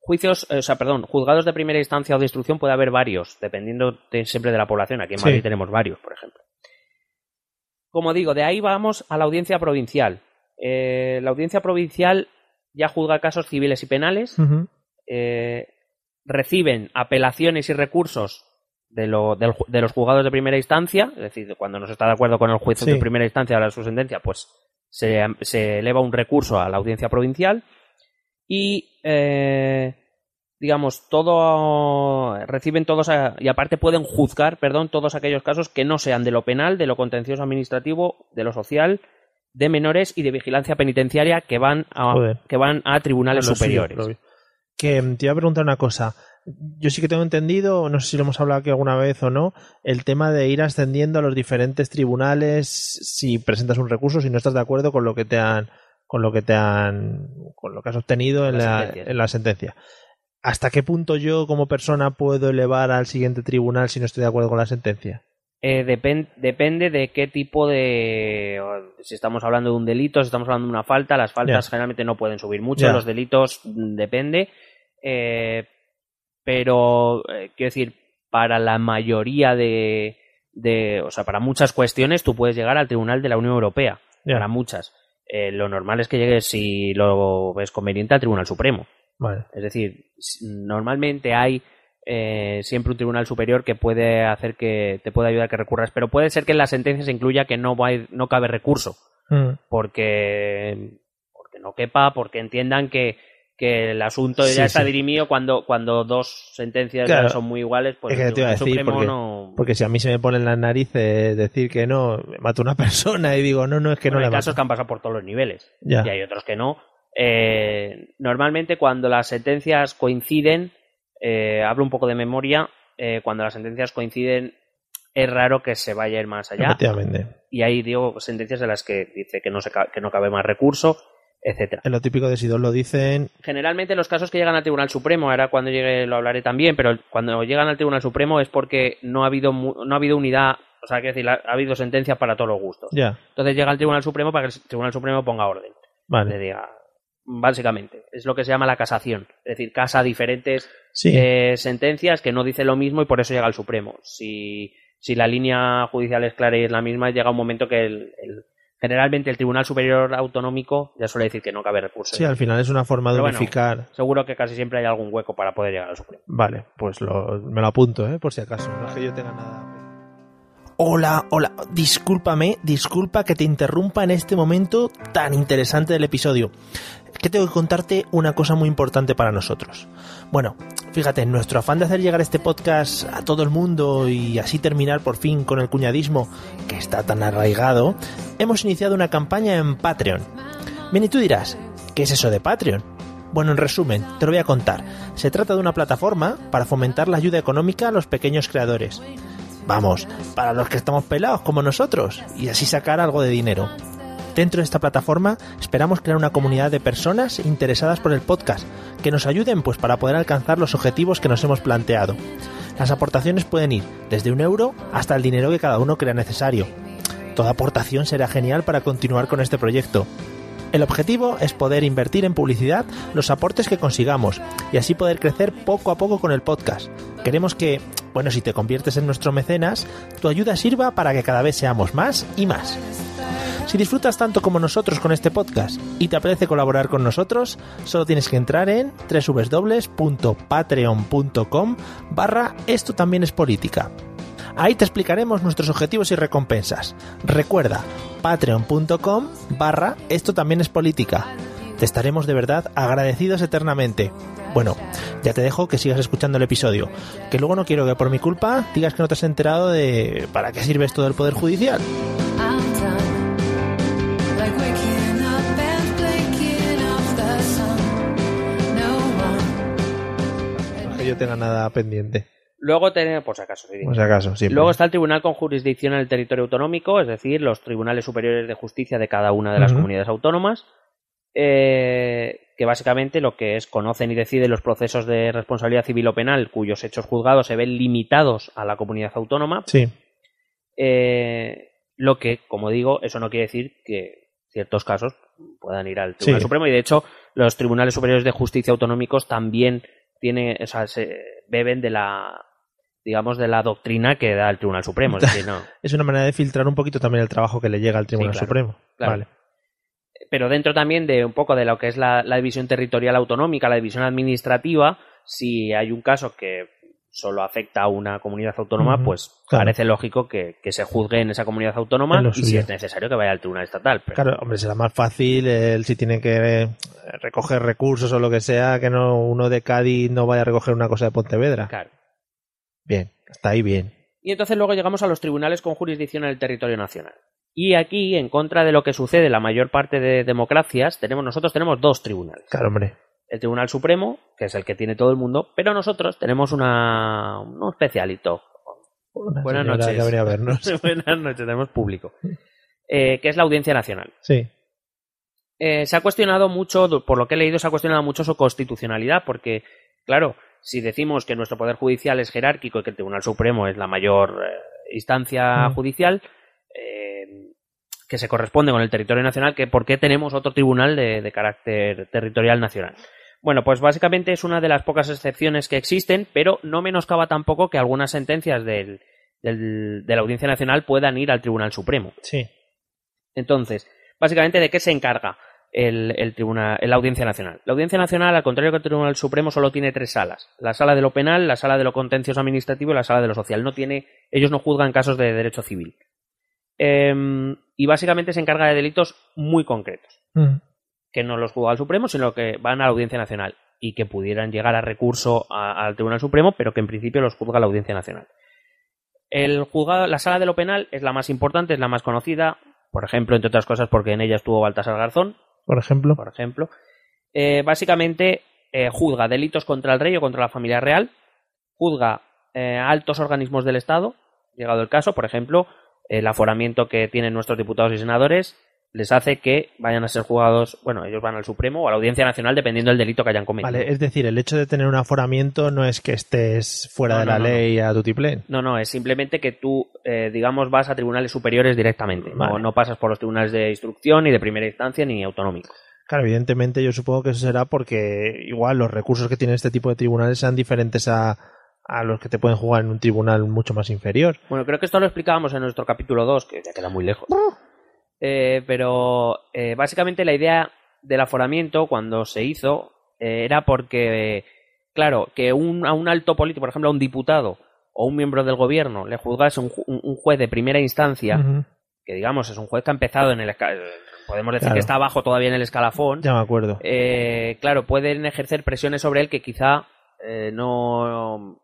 juicios, o sea, perdón, juzgados de primera instancia o de instrucción puede haber varios, dependiendo siempre de la población. Aquí en Madrid tenemos varios, por ejemplo. Como digo, de ahí vamos a la audiencia provincial. Eh, la audiencia provincial ya juzga casos civiles y penales, eh, reciben apelaciones y recursos de, los juzgados de primera instancia, es decir, cuando no se está de acuerdo con el juez de primera instancia a su sentencia, pues se, eleva un recurso a la audiencia provincial y, eh, digamos, todo reciben todos y aparte pueden juzgar, perdón, todos aquellos casos que no sean de lo penal, de lo contencioso administrativo, de lo social de menores y de vigilancia penitenciaria que van a, Joder. que van a tribunales superiores. Que mm, te iba a preguntar una cosa. Yo sí que tengo entendido, no sé si lo hemos hablado aquí alguna vez o no, el tema de ir ascendiendo a los diferentes tribunales si presentas un recurso, si no estás de acuerdo con lo que te han, con lo que te han, con lo que has obtenido en la, en la sentencia. ¿Hasta qué punto yo como persona puedo elevar al siguiente tribunal si no estoy de acuerdo con la sentencia? Eh, depen- depende de qué tipo de. Si estamos hablando de un delito, si estamos hablando de una falta, las faltas generalmente no pueden subir mucho, los delitos mm, depende. Eh, pero, eh, quiero decir, para la mayoría de, de. O sea, para muchas cuestiones tú puedes llegar al Tribunal de la Unión Europea. Para muchas. Eh, lo normal es que llegues, si lo ves conveniente, al Tribunal Supremo. Vale. Es decir, normalmente hay eh, siempre un tribunal superior que puede hacer que te puede ayudar a que recurras, pero puede ser que en la sentencia se incluya que no, va no cabe recurso, Mm, porque, porque no quepa, porque entiendan que, que el asunto Sí, ya está sí. dirimido cuando, cuando dos sentencias Claro. son muy iguales, pues Es que te iba a decir, porque- no... Porque si a mí se me pone en las narices decir que no, mato a una persona y digo, no, no, es que Bueno, no hay le casos mato. que han pasado por todos los niveles. Ya. y hay otros que no. Eh, normalmente cuando las sentencias coinciden, eh, hablo un poco de memoria, eh, cuando las sentencias coinciden es raro que se vaya a ir más allá. Y ahí digo sentencias de las que dice que no, se, que no cabe más recurso, etcétera. Es lo típico de si dos lo dicen, Generalmente los casos que llegan al Tribunal Supremo, ahora cuando llegue lo hablaré también, pero cuando llegan al Tribunal Supremo es porque no ha habido, mu- no ha habido unidad, o sea, quiero decir, ha habido sentencias para todos los gustos. ya, Entonces llega al Tribunal Supremo para que el Tribunal Supremo ponga orden. le vale. diga. Básicamente, es lo que se llama la casación. Es decir, casa diferentes Sí, eh, sentencias que no dicen lo mismo y por eso llega al Supremo. Si, si la línea judicial es clara y es la misma, llega un momento que el, el- generalmente el Tribunal Superior Autonómico ya suele decir que no cabe recurso. sí, al final es una forma de bueno. unificar. Seguro que casi siempre hay algún hueco para poder llegar al Supremo. Vale, pues lo- me lo apunto, ¿eh? por si acaso. No es que yo tenga nada. Hola, hola, discúlpame, disculpa que te interrumpa en este momento tan interesante del episodio. Que tengo que contarte una cosa muy importante para nosotros. Bueno, fíjate, en nuestro afán de hacer llegar este podcast a todo el mundo y así terminar por fin con el cuñadismo que está tan arraigado, hemos iniciado una campaña en Patreon. Bien, y tú dirás, ¿qué es eso de Patreon? Bueno, en resumen, te lo voy a contar. Se trata de una plataforma para fomentar la ayuda económica a los pequeños creadores. Vamos, para los que estamos pelados como nosotros, y así sacar algo de dinero. Dentro de esta plataforma esperamos crear una comunidad de personas interesadas por el podcast, que nos ayuden pues para poder alcanzar los objetivos que nos hemos planteado. Las aportaciones pueden ir desde un euro hasta el dinero que cada uno crea necesario. Toda aportación será genial para continuar con este proyecto. El objetivo es poder invertir en publicidad los aportes que consigamos y así poder crecer poco a poco con el podcast. Queremos que, bueno, si te conviertes en nuestro mecenas, tu ayuda sirva para que cada vez seamos más y más. Si disfrutas tanto como nosotros con este podcast y te apetece colaborar con nosotros, solo tienes que entrar en www.patreon.com barra esto también es política. Ahí te explicaremos nuestros objetivos y recompensas. Recuerda, patreon.com barra esto también es política. Te estaremos de verdad agradecidos eternamente. Bueno, ya te dejo que sigas escuchando el episodio, que luego no quiero que por mi culpa digas que no te has enterado de para qué sirve esto del Poder Judicial. Yo tenga nada pendiente. Luego tenemos, por si acaso, sí, Por si acaso, siempre. Luego está el tribunal con jurisdicción en el territorio autonómico, es decir, los tribunales superiores de justicia de cada una de las comunidades autónomas, eh, que básicamente lo que es conocen y deciden los procesos de responsabilidad civil o penal cuyos hechos juzgados se ven limitados a la comunidad autónoma. Sí, Eh, lo que, como digo, eso no quiere decir que ciertos casos puedan ir al Tribunal Sí. Supremo y de hecho los tribunales superiores de justicia autonómicos también tienen, o sea, se beben de la digamos de la doctrina que da el Tribunal Supremo, es decir, no. es una manera de filtrar un poquito también el trabajo que le llega al Tribunal claro, Supremo. claro. Vale. pero dentro también de un poco de lo que es la, la división territorial autonómica, la división administrativa, si hay un caso que solo afecta a una comunidad autónoma, pues claro. parece lógico que, que se juzgue en esa comunidad autónoma y si es necesario que vaya al tribunal estatal. Pero, Claro, hombre, será más fácil si tiene que eh, recoger recursos o lo que sea, que no uno de Cádiz no vaya a recoger una cosa de Pontevedra. claro. Bien, está ahí bien. Y entonces luego llegamos a los tribunales con jurisdicción en el territorio nacional. Y aquí, en contra de lo que sucede en la mayor parte de democracias, tenemos, nosotros tenemos dos tribunales. Claro, hombre. El Tribunal Supremo, que es el que tiene todo el mundo, pero nosotros tenemos una, un especialito. Una Buenas noches. a vernos. Buenas noches, tenemos público. Eh, que es la Audiencia Nacional. Sí. Eh, se ha cuestionado mucho, por lo que he leído, se ha cuestionado mucho su constitucionalidad, porque, claro, si decimos que nuestro Poder Judicial es jerárquico y que el Tribunal Supremo es la mayor eh, instancia Mm. judicial, eh, que se corresponde con el territorio nacional, que ¿por qué tenemos otro tribunal de, de carácter territorial nacional? Bueno, pues básicamente es una de las pocas excepciones que existen, pero no menoscaba tampoco que algunas sentencias del- del- de la Audiencia Nacional puedan ir al Tribunal Supremo. Sí. Entonces, básicamente, ¿de qué se encarga el, el tribunal, la Audiencia Nacional? La Audiencia Nacional, al contrario que el Tribunal Supremo, solo tiene tres salas: la sala de lo penal, la sala de lo contencioso administrativo y la sala de lo social. No tiene, ellos no juzgan casos de derecho civil. Em, y básicamente se encarga de delitos muy concretos, Mm. Que no los juzga el Supremo, sino que van a la Audiencia Nacional y que pudieran llegar a recurso a- al Tribunal Supremo, pero que en principio los juzga la Audiencia Nacional. El juzgado, la sala de lo penal es la más importante, es la más conocida, por ejemplo, entre otras cosas, porque en ella estuvo Baltasar Garzón, Por ejemplo. por ejemplo. Eh, básicamente eh, juzga delitos contra el rey o contra la familia real, juzga eh, altos organismos del Estado, llegado el caso, por ejemplo, el aforamiento que tienen nuestros diputados y senadores les hace que vayan a ser juzgados, bueno, ellos van al Supremo o a la Audiencia Nacional dependiendo del delito que hayan cometido. Vale, es decir, el hecho de tener un aforamiento no es que estés fuera No, de no, la no, ley a tutiplén. No, no, es simplemente que tú, eh, digamos, vas a tribunales superiores directamente. No, Vale. no pasas por los tribunales de instrucción, ni de primera instancia, ni autonómicos. Claro, evidentemente yo supongo que eso será porque igual los recursos que tiene este tipo de tribunales sean diferentes a, a los que te pueden jugar en un tribunal mucho más inferior. Bueno, creo que esto lo explicábamos en nuestro capítulo 2, que ya queda muy lejos. Eh, pero eh, básicamente la idea del aforamiento cuando se hizo eh, era porque, claro, que un, a un alto político, por ejemplo, a un diputado o un miembro del gobierno le juzgase un, un- un juez de primera instancia, que digamos es un juez que ha empezado en el... Podemos decir Claro. que está abajo todavía en el escalafón. Ya me acuerdo. eh, claro, pueden ejercer presiones sobre él que quizá eh, no...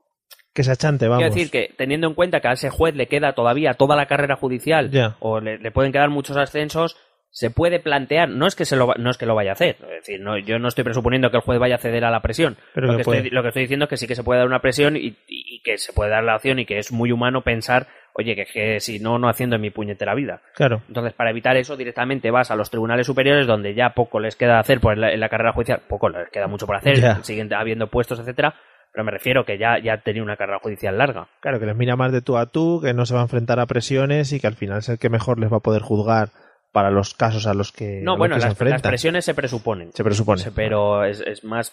Que se achante, vamos. Quiero decir que teniendo en cuenta que a ese juez le queda todavía toda la carrera judicial o le, le pueden quedar muchos ascensos, se puede plantear, no es que se lo, no es que lo vaya a hacer, es decir, no, yo no estoy presuponiendo que el juez vaya a ceder a la presión. Pero lo, que estoy, lo que estoy diciendo es que sí que se puede dar una presión y, y- y que se puede dar la opción y que es muy humano pensar, oye, que, que si no, no haciendo en mi puñetera vida. Claro. Entonces, para evitar eso, directamente vas a los tribunales superiores donde ya poco les queda hacer por la, en la carrera judicial, poco les queda mucho por hacer, Ya. siguen habiendo puestos, etcétera, pero me refiero que ya, ya tenía una carrera judicial larga. Claro, que les mira más de tú a tú, que no se va a enfrentar a presiones y que al final es el que mejor les va a poder juzgar para los casos a los que, No, los bueno, que se las, presiones se presuponen. Se presupone. Se- pero es, es más.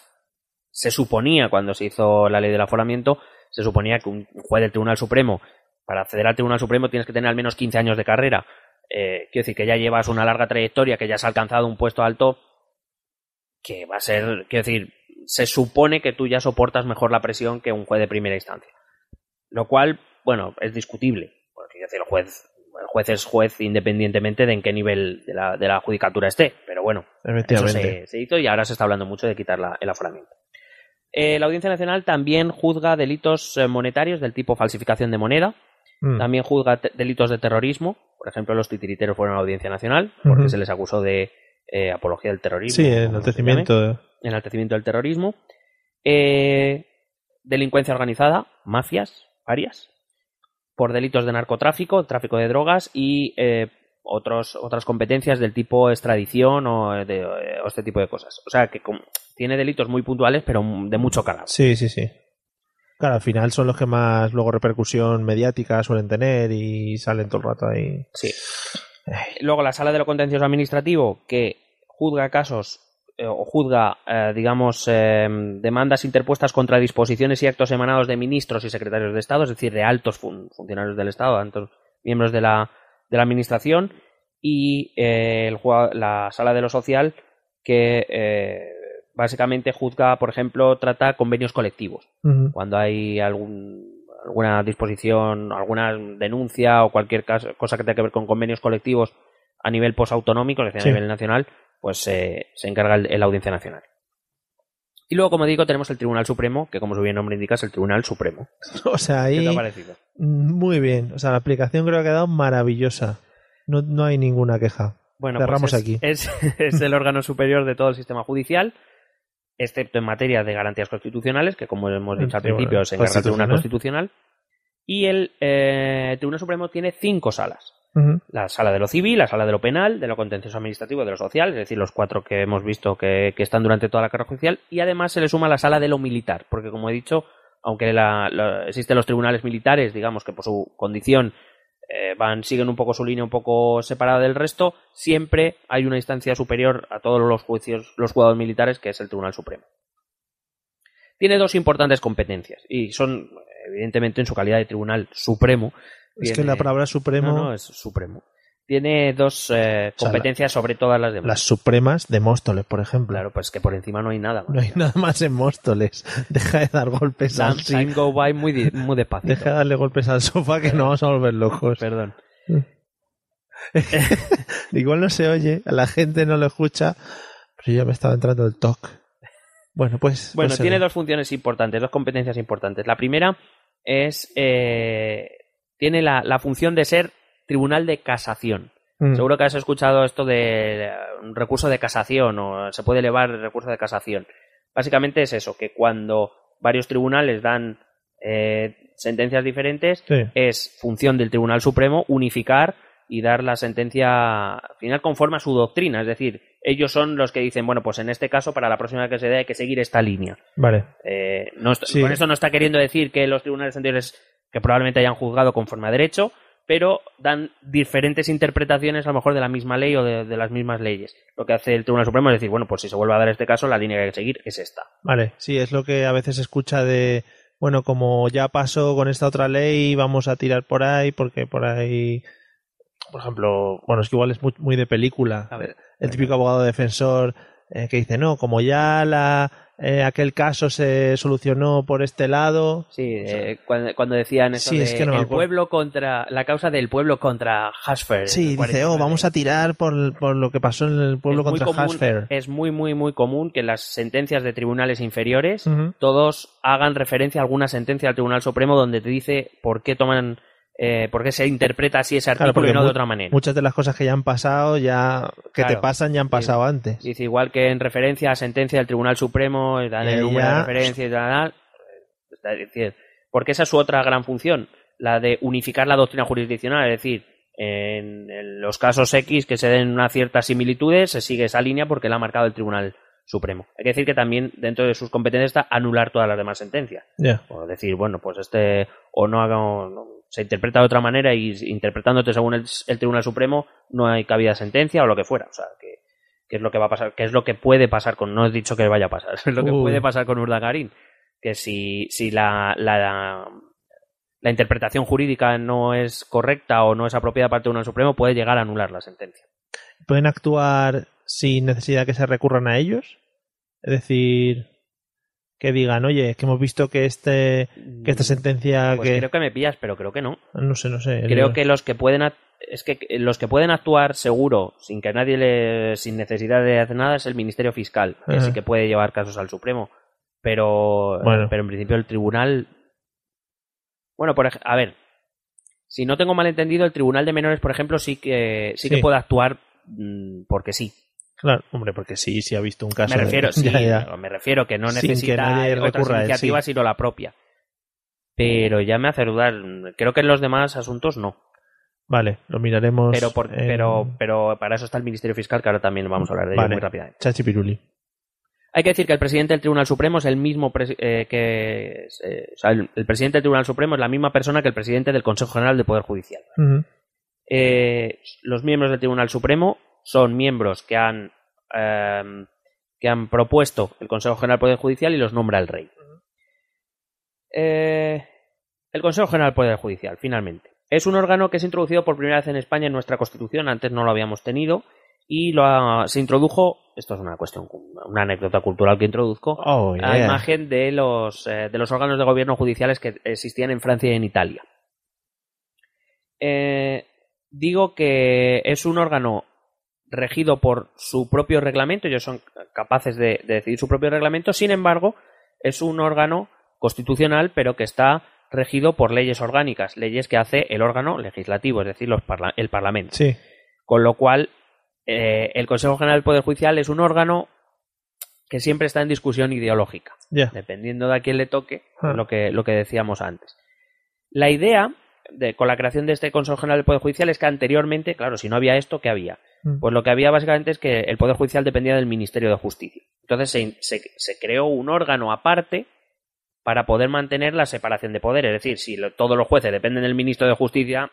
Se suponía cuando se hizo la ley del aforamiento, se suponía que un juez del Tribunal Supremo, para acceder al Tribunal Supremo tienes que tener al menos 15 años de carrera. Eh, quiero decir que ya llevas una larga trayectoria, que ya has alcanzado un puesto alto, que va a ser. Quiero decir, se supone que tú ya soportas mejor la presión que un juez de primera instancia. Lo cual, bueno, es discutible. Porque decir, el juez, el juez es juez independientemente de en qué nivel de la, de la judicatura esté. Pero bueno, eso se, se hizo y ahora se está hablando mucho de quitar la- el aforamiento. Eh, la Audiencia Nacional también juzga delitos eh, monetarios del tipo falsificación de moneda, Mm. también juzga delitos de terrorismo, por ejemplo los titiriteros fueron a la Audiencia Nacional porque se les acusó de eh, apología del terrorismo. Sí, enaltecimiento. llame, enaltecimiento del terrorismo, Eh, delincuencia organizada, mafias, varias, por delitos de narcotráfico, tráfico de drogas y eh, otros, otras competencias del tipo extradición o, de, o este tipo de cosas. O sea que tiene delitos muy puntuales, pero de mucho calado. Sí, sí, sí. Claro, al final son los que más luego repercusión mediática suelen tener y salen todo el rato ahí. Sí. Luego la sala de lo contencioso administrativo que juzga casos eh, o juzga, eh, digamos, eh, demandas interpuestas contra disposiciones y actos emanados de ministros y secretarios de Estado, es decir, de altos fun- funcionarios del Estado, altos miembros de la, de la Administración, y eh, el la sala de lo social que eh, básicamente juzga, por ejemplo, trata convenios colectivos. Cuando hay algún, alguna disposición, alguna denuncia o cualquier caso- cosa que tenga que ver con convenios colectivos a nivel posautonómico, es decir, Sí. a nivel nacional, pues eh, se encarga el, el Audiencia Nacional. Y luego, como digo, tenemos el Tribunal Supremo, que como su bien nombre indica es el Tribunal Supremo. O sea, ¿Qué te ahí ha parecido? muy bien. O sea, la aplicación creo que ha quedado maravillosa. No, no hay ninguna queja. Bueno, Cerramos pues es, aquí. Es, es el órgano superior de todo el sistema judicial, excepto en materia de garantías constitucionales, que como hemos dicho al principio se encarga el Tribunal constitucional. Y el eh, Tribunal Supremo tiene cinco salas. La sala de lo civil, la sala de lo penal, de lo contencioso administrativo y de lo social, es decir, los cuatro que hemos visto que, que están durante toda la carrera judicial, y además se le suma la sala de lo militar, porque como he dicho, aunque la- la- existen los tribunales militares, digamos que por su condición eh, van, siguen un poco su línea un poco separada del resto, siempre hay una instancia superior a todos los juicios, los juzgados militares, que es el Tribunal Supremo. Tiene dos importantes competencias, y son, evidentemente, en su calidad de Tribunal Supremo. Es que la palabra supremo, no, no, es supremo. Tiene dos eh, O sea, competencias sobre todas las demás. las supremas de Móstoles, por ejemplo. Claro, pues que por encima no hay nada más. No hay nada más en Móstoles. Deja de dar golpes al time go by muy, despacio. Deja de darle golpes al sofá que nos vamos a volver locos. Perdón. Igual no se oye, la gente no lo escucha, pero yo me estaba entrando el toque. Bueno, pues. Bueno, pues tiene se- dos funciones importantes, dos competencias importantes. La primera es. eh, tiene la, la función de ser tribunal de casación. Mm, Seguro que has escuchado esto de un recurso de casación o se puede elevar el recurso de casación. Básicamente es eso, que cuando varios tribunales dan eh, sentencias diferentes, sí. es función del Tribunal Supremo unificar y dar la sentencia final conforme a su doctrina. Es decir, ellos son los que dicen, bueno, pues en este caso, para la próxima que se dé, hay que seguir esta línea. Vale. Eh, no est- Sí. Con esto no está queriendo decir que los tribunales anteriores, que probablemente hayan juzgado conforme a derecho, pero dan diferentes interpretaciones a lo mejor de la misma ley o de, de las mismas leyes. Lo que hace el Tribunal Supremo es decir, bueno, pues si se vuelve a dar este caso, la línea que hay que seguir es esta. Vale, sí, es lo que a veces se escucha de, bueno, como ya pasó con esta otra ley, vamos a tirar por ahí, porque por ahí, por ejemplo, bueno, es que igual es muy, muy de película. A ver. el típico abogado defensor eh, que dice, no, como ya la, eh, aquel caso se solucionó por este lado. Sí, O sea, eh, cuando, cuando decían eso Sí, de es que no el pueblo contra la causa del pueblo contra Hasfer. Sí, dice, oh, vamos a tirar por, por lo que pasó en el pueblo es contra común- Hasfer. Es muy, muy, muy común que las sentencias de tribunales inferiores Ujú. todos hagan referencia a alguna sentencia del Tribunal Supremo donde te dice por qué toman, eh, por qué se interpreta así ese Claro, artículo y porque no de otra manera. Muchas de las cosas que ya han pasado, ya que te Claro. pasan, ya han pasado antes. Dice igual que en referencia a sentencia del Tribunal Supremo, dan Y el de referencia y tal, tal, es decir, porque esa es su otra gran función, la de unificar la doctrina jurisdiccional, es decir, en, en los casos X que se den unas ciertas similitudes, se sigue esa línea porque la ha marcado el Tribunal Supremo. Hay que decir que también dentro de sus competencias está anular todas las demás sentencias. O decir, bueno, pues este o no haga no- se interpreta de otra manera y interpretándote según el, el Tribunal Supremo no hay cabida a sentencia o lo que fuera. O sea, que, que es lo que va a pasar, que es lo que puede pasar con, no he dicho que vaya a pasar, es lo que puede pasar con Urdangarín. Que si, si la, la, la interpretación jurídica no es correcta o no es apropiada para el Tribunal Supremo, puede llegar a anular la sentencia. ¿Pueden actuar sin necesidad que se recurran a ellos? Es decir, que digan, oye, que hemos visto que este que esta sentencia Pues que creo que me pillas, pero creo que no. no sé, no sé. Creo que los que pueden act- es que los que pueden actuar seguro sin que nadie le sin necesidad de hacer nada es el Ministerio Fiscal, que Ajá. sí que puede llevar casos al Supremo, pero Bueno. pero en principio el tribunal bueno, por a ver, si no tengo mal entendido, el Tribunal de Menores, por ejemplo, sí que sí, que puede actuar mm, porque sí. Claro, hombre, porque sí, sí ha visto un caso. Me de- refiero, sí, Ya, ya. me refiero que no Sin que necesita nadie otras iniciativas sí. sino la propia. Pero ya me hace dudar, creo que en los demás asuntos no. Vale, lo miraremos. Pero, por- en pero, pero para eso está el Ministerio Fiscal, que ahora también vamos a hablar de ello muy rápidamente. Chachi Piruli. Hay que decir que el presidente del Tribunal Supremo es el mismo eh, que. eh, o sea, el, el presidente del Tribunal Supremo es la misma persona que el presidente del Consejo General del Poder Judicial. Eh, los miembros del Tribunal Supremo son miembros que han. eh, que han propuesto el Consejo General del Poder Judicial y los nombra el rey. Eh, el Consejo General del Poder Judicial, finalmente. Es un órgano que se ha introducido por primera vez en España en nuestra Constitución, antes no lo habíamos tenido, y lo ha- se introdujo, esto es una cuestión, una anécdota cultural que introduzco, Oh, a imagen de los, eh, de los órganos de gobierno judiciales que existían en Francia y en Italia. Eh, digo que es un órgano regido por su propio reglamento, ellos son capaces de, de decidir su propio reglamento, sin embargo, es un órgano constitucional, pero que está regido por leyes orgánicas, leyes que hace el órgano legislativo, es decir, los parla- el Parlamento. Sí. Con lo cual, eh, el Consejo General del Poder Judicial es un órgano que siempre está en discusión ideológica, dependiendo de a quién le toque, Ah. lo, que, lo que decíamos antes. La idea de, con la creación de este Consejo General del Poder Judicial es que anteriormente, claro, si no había esto, ¿qué había? Mm. Pues lo que había básicamente es que el Poder Judicial dependía del Ministerio de Justicia. Entonces se, se- se creó un órgano aparte para poder mantener la separación de poderes. Es decir, si lo- todos los jueces dependen del Ministro de Justicia,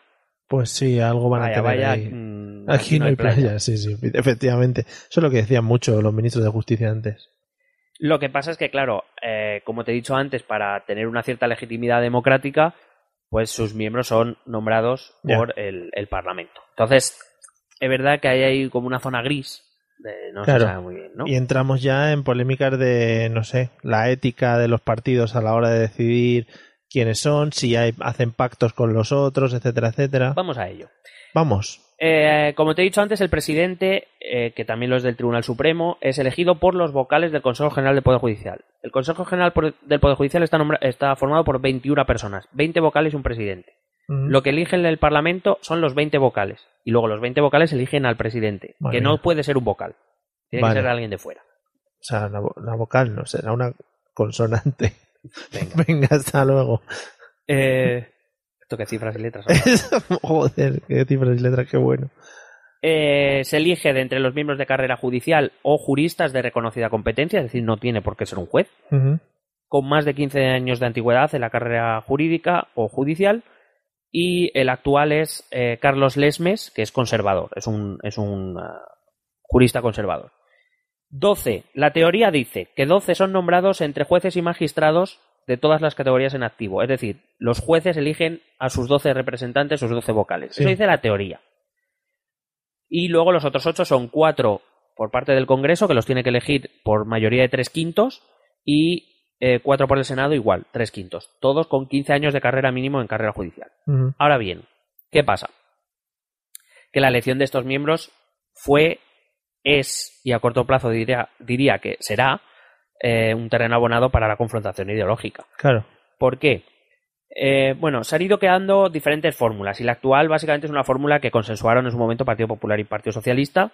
Pues sí, algo van a tener vaya, ahí. mm, Aquí no hay playa, sí, sí, efectivamente. Eso es lo que decían mucho los ministros de justicia antes. Lo que pasa es que, claro, eh, como te he dicho antes, para tener una cierta legitimidad democrática, pues sus miembros son nombrados por el, el Parlamento. Entonces, es verdad que hay ahí como una zona gris, de, no Claro. se sabe muy bien, ¿no? Y entramos ya en polémicas de, no sé, la ética de los partidos a la hora de decidir quiénes son, si hay, hacen pactos con los otros, etcétera, etcétera. Vamos a ello. Vamos. Eh, como te he dicho antes, el presidente, eh, que también lo es del Tribunal Supremo, es elegido por los vocales del Consejo General del Poder Judicial. El Consejo General del Poder Judicial está, formado por 21 personas, 20 vocales y un presidente. Lo que eligen el Parlamento son los 20 vocales. Y luego los 20 vocales eligen al presidente, que no puede ser un vocal. Tiene Vale. que ser alguien de fuera. O sea, vo- una vocal no será una consonante. Venga. Venga, hasta luego. Eh, que cifras y letras. Joder, qué cifras y letras, qué bueno. Eh, se elige de entre los miembros de carrera judicial o juristas de reconocida competencia, es decir, no tiene por qué ser un juez. Con más de 15 años de antigüedad en la carrera jurídica o judicial. Y el actual es eh, Carlos Lesmes, que es conservador, es un, es un ah, jurista conservador. 12. La teoría dice que 12 son nombrados entre jueces y magistrados de todas las categorías en activo. Es decir, los jueces eligen a sus 12 representantes, sus 12 vocales. Sí. Eso dice la teoría. Y luego los otros 8 son 4 por parte del Congreso, que los tiene que elegir por mayoría de 3 quintos, y eh, cuatro por el Senado igual, tres quintos. Todos con 15 años de carrera mínimo en carrera judicial. Ahora bien, ¿qué pasa? Que la elección de estos miembros fue, es, y a corto plazo diría, diría que será, eh, un terreno abonado para la confrontación ideológica. Claro. ¿Por qué? Eh, bueno, se han ido creando diferentes fórmulas y la actual básicamente es una fórmula que consensuaron en su momento Partido Popular y Partido Socialista,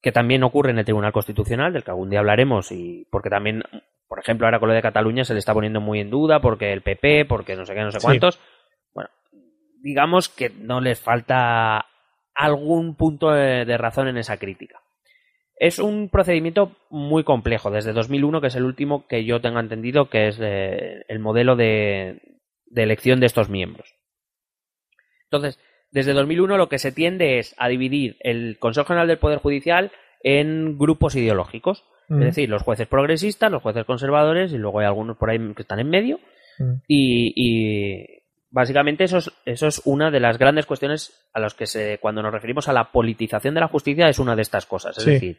que también ocurre en el Tribunal Constitucional, del que algún día hablaremos, y porque también, por ejemplo, ahora con lo de Cataluña se le está poniendo muy en duda, porque el PP, porque no sé qué, no sé Sí. cuántos. Bueno, digamos que no les falta algún punto de, de razón en esa crítica. Es un procedimiento muy complejo, desde 2001, que es el último que yo tenga entendido, que es eh, el modelo de, de elección de estos miembros. Entonces, desde 2001 lo que se tiende es a dividir el Consejo General del Poder Judicial en grupos ideológicos. Es decir, los jueces progresistas, los jueces conservadores y luego hay algunos por ahí que están en medio. Ujú. Y, y básicamente eso es, eso es una de las grandes cuestiones a las que se, cuando nos referimos a la politización de la justicia es una de estas cosas. Es Sí. decir,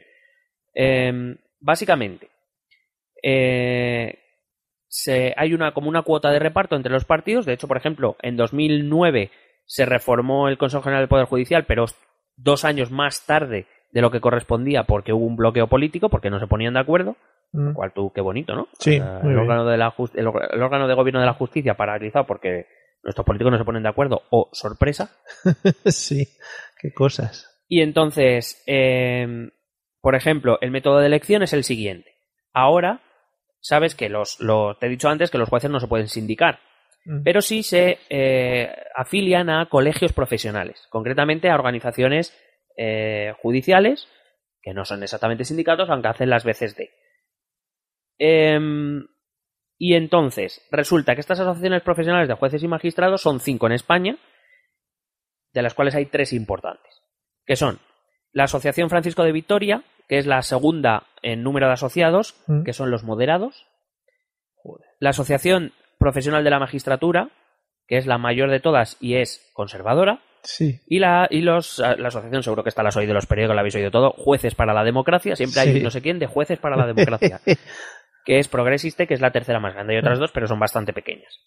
em, básicamente eh, se, hay una como una cuota de reparto entre los partidos. De hecho, por ejemplo, en 2009 se reformó el Consejo General del Poder Judicial, pero dos años más tarde de lo que correspondía porque hubo un bloqueo político, porque no se ponían de acuerdo. Ujú. Lo cual tú, qué bonito, ¿no? Sí, el, órgano de la jus- el, or- el órgano de gobierno de la justicia paralizado porque nuestros políticos no se ponen de acuerdo, o sorpresa. sí, qué cosas. Y entonces, eh, por ejemplo, el método de elección es el siguiente. Ahora, sabes que los, los- te he dicho antes que los jueces no se pueden sindicar, Ujú. pero sí se eh, afilian a colegios profesionales, concretamente a organizaciones eh, judiciales que no son exactamente sindicatos, aunque hacen las veces de. Em, y entonces, resulta que estas asociaciones profesionales de jueces y magistrados son cinco en España, de las cuales hay tres importantes, que son la Asociación Francisco de Vitoria, que es la segunda en número de asociados, Mm. que son los moderados, la Asociación Profesional de la Magistratura, que es la mayor de todas y es conservadora, Sí. y la, y los, la asociación, seguro que esta la has oído, los periódicos la habéis oído todo, Jueces para la Democracia, siempre hay Sí. no sé quién de Jueces para la Democracia, que es Progresiste, que es la tercera más grande, hay otras dos, pero son bastante pequeñas.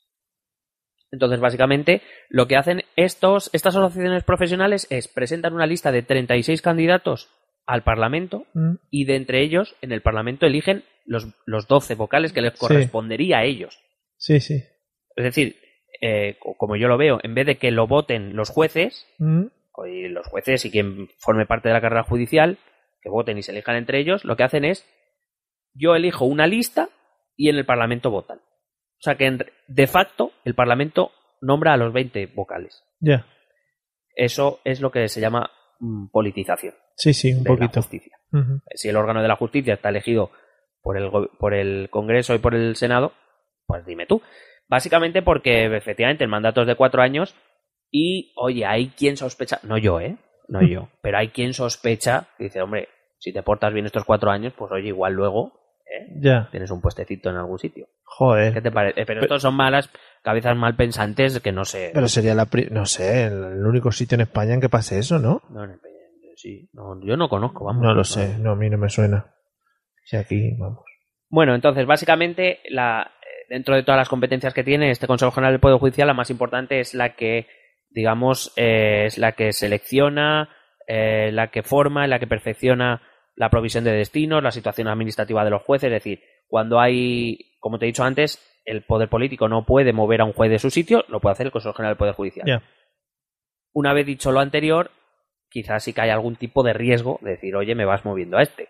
Entonces, básicamente, lo que hacen estos, estas asociaciones profesionales es presentan una lista de 36 candidatos al Parlamento Mm. y de entre ellos, en el Parlamento, eligen los, los 12 vocales que les Sí. correspondería a ellos. Sí, sí. Es decir, eh, co- como yo lo veo, en vez de que lo voten los jueces, Mm. y los jueces y quien forme parte de la carrera judicial, que voten y se elijan entre ellos, lo que hacen es, yo elijo una lista y en el Parlamento votan. O sea que en- de facto el Parlamento nombra a los 20 vocales. Ya. Eso es lo que se llama politización Sí, sí, un de la poquito. justicia. Ujú. Si el órgano de la justicia está elegido por el, por el Congreso y por el Senado, pues dime tú. Básicamente porque efectivamente el mandato es de cuatro años y, oye, hay quien sospecha, no yo, ¿eh? No yo, pero hay quien sospecha, dice, hombre, si te portas bien estos cuatro años, pues oye, igual luego ¿eh? Ya. tienes un puestecito en algún sitio. ¿Qué Joder. te parece? Pero estos son malas cabezas mal pensantes que no sé. Pero sería la... pri- No sé, el, único sitio en España en que pase eso, ¿no? No, en sí, no, yo no conozco, vamos. No lo sé. No, a mí no me suena. Si aquí, vamos. Bueno, entonces, básicamente, la, eh, dentro de todas las competencias que tiene este Consejo General del Poder Judicial, la más importante es la que, digamos, eh, es la que selecciona, eh, la que forma, la que perfecciona la provisión de destinos, la situación administrativa de los jueces. Es decir, cuando hay, como te he dicho antes, el poder político no puede mover a un juez de su sitio, lo puede hacer el Consejo General del Poder Judicial. Una vez dicho lo anterior, quizás sí que hay algún tipo de riesgo de decir, oye, me vas moviendo a este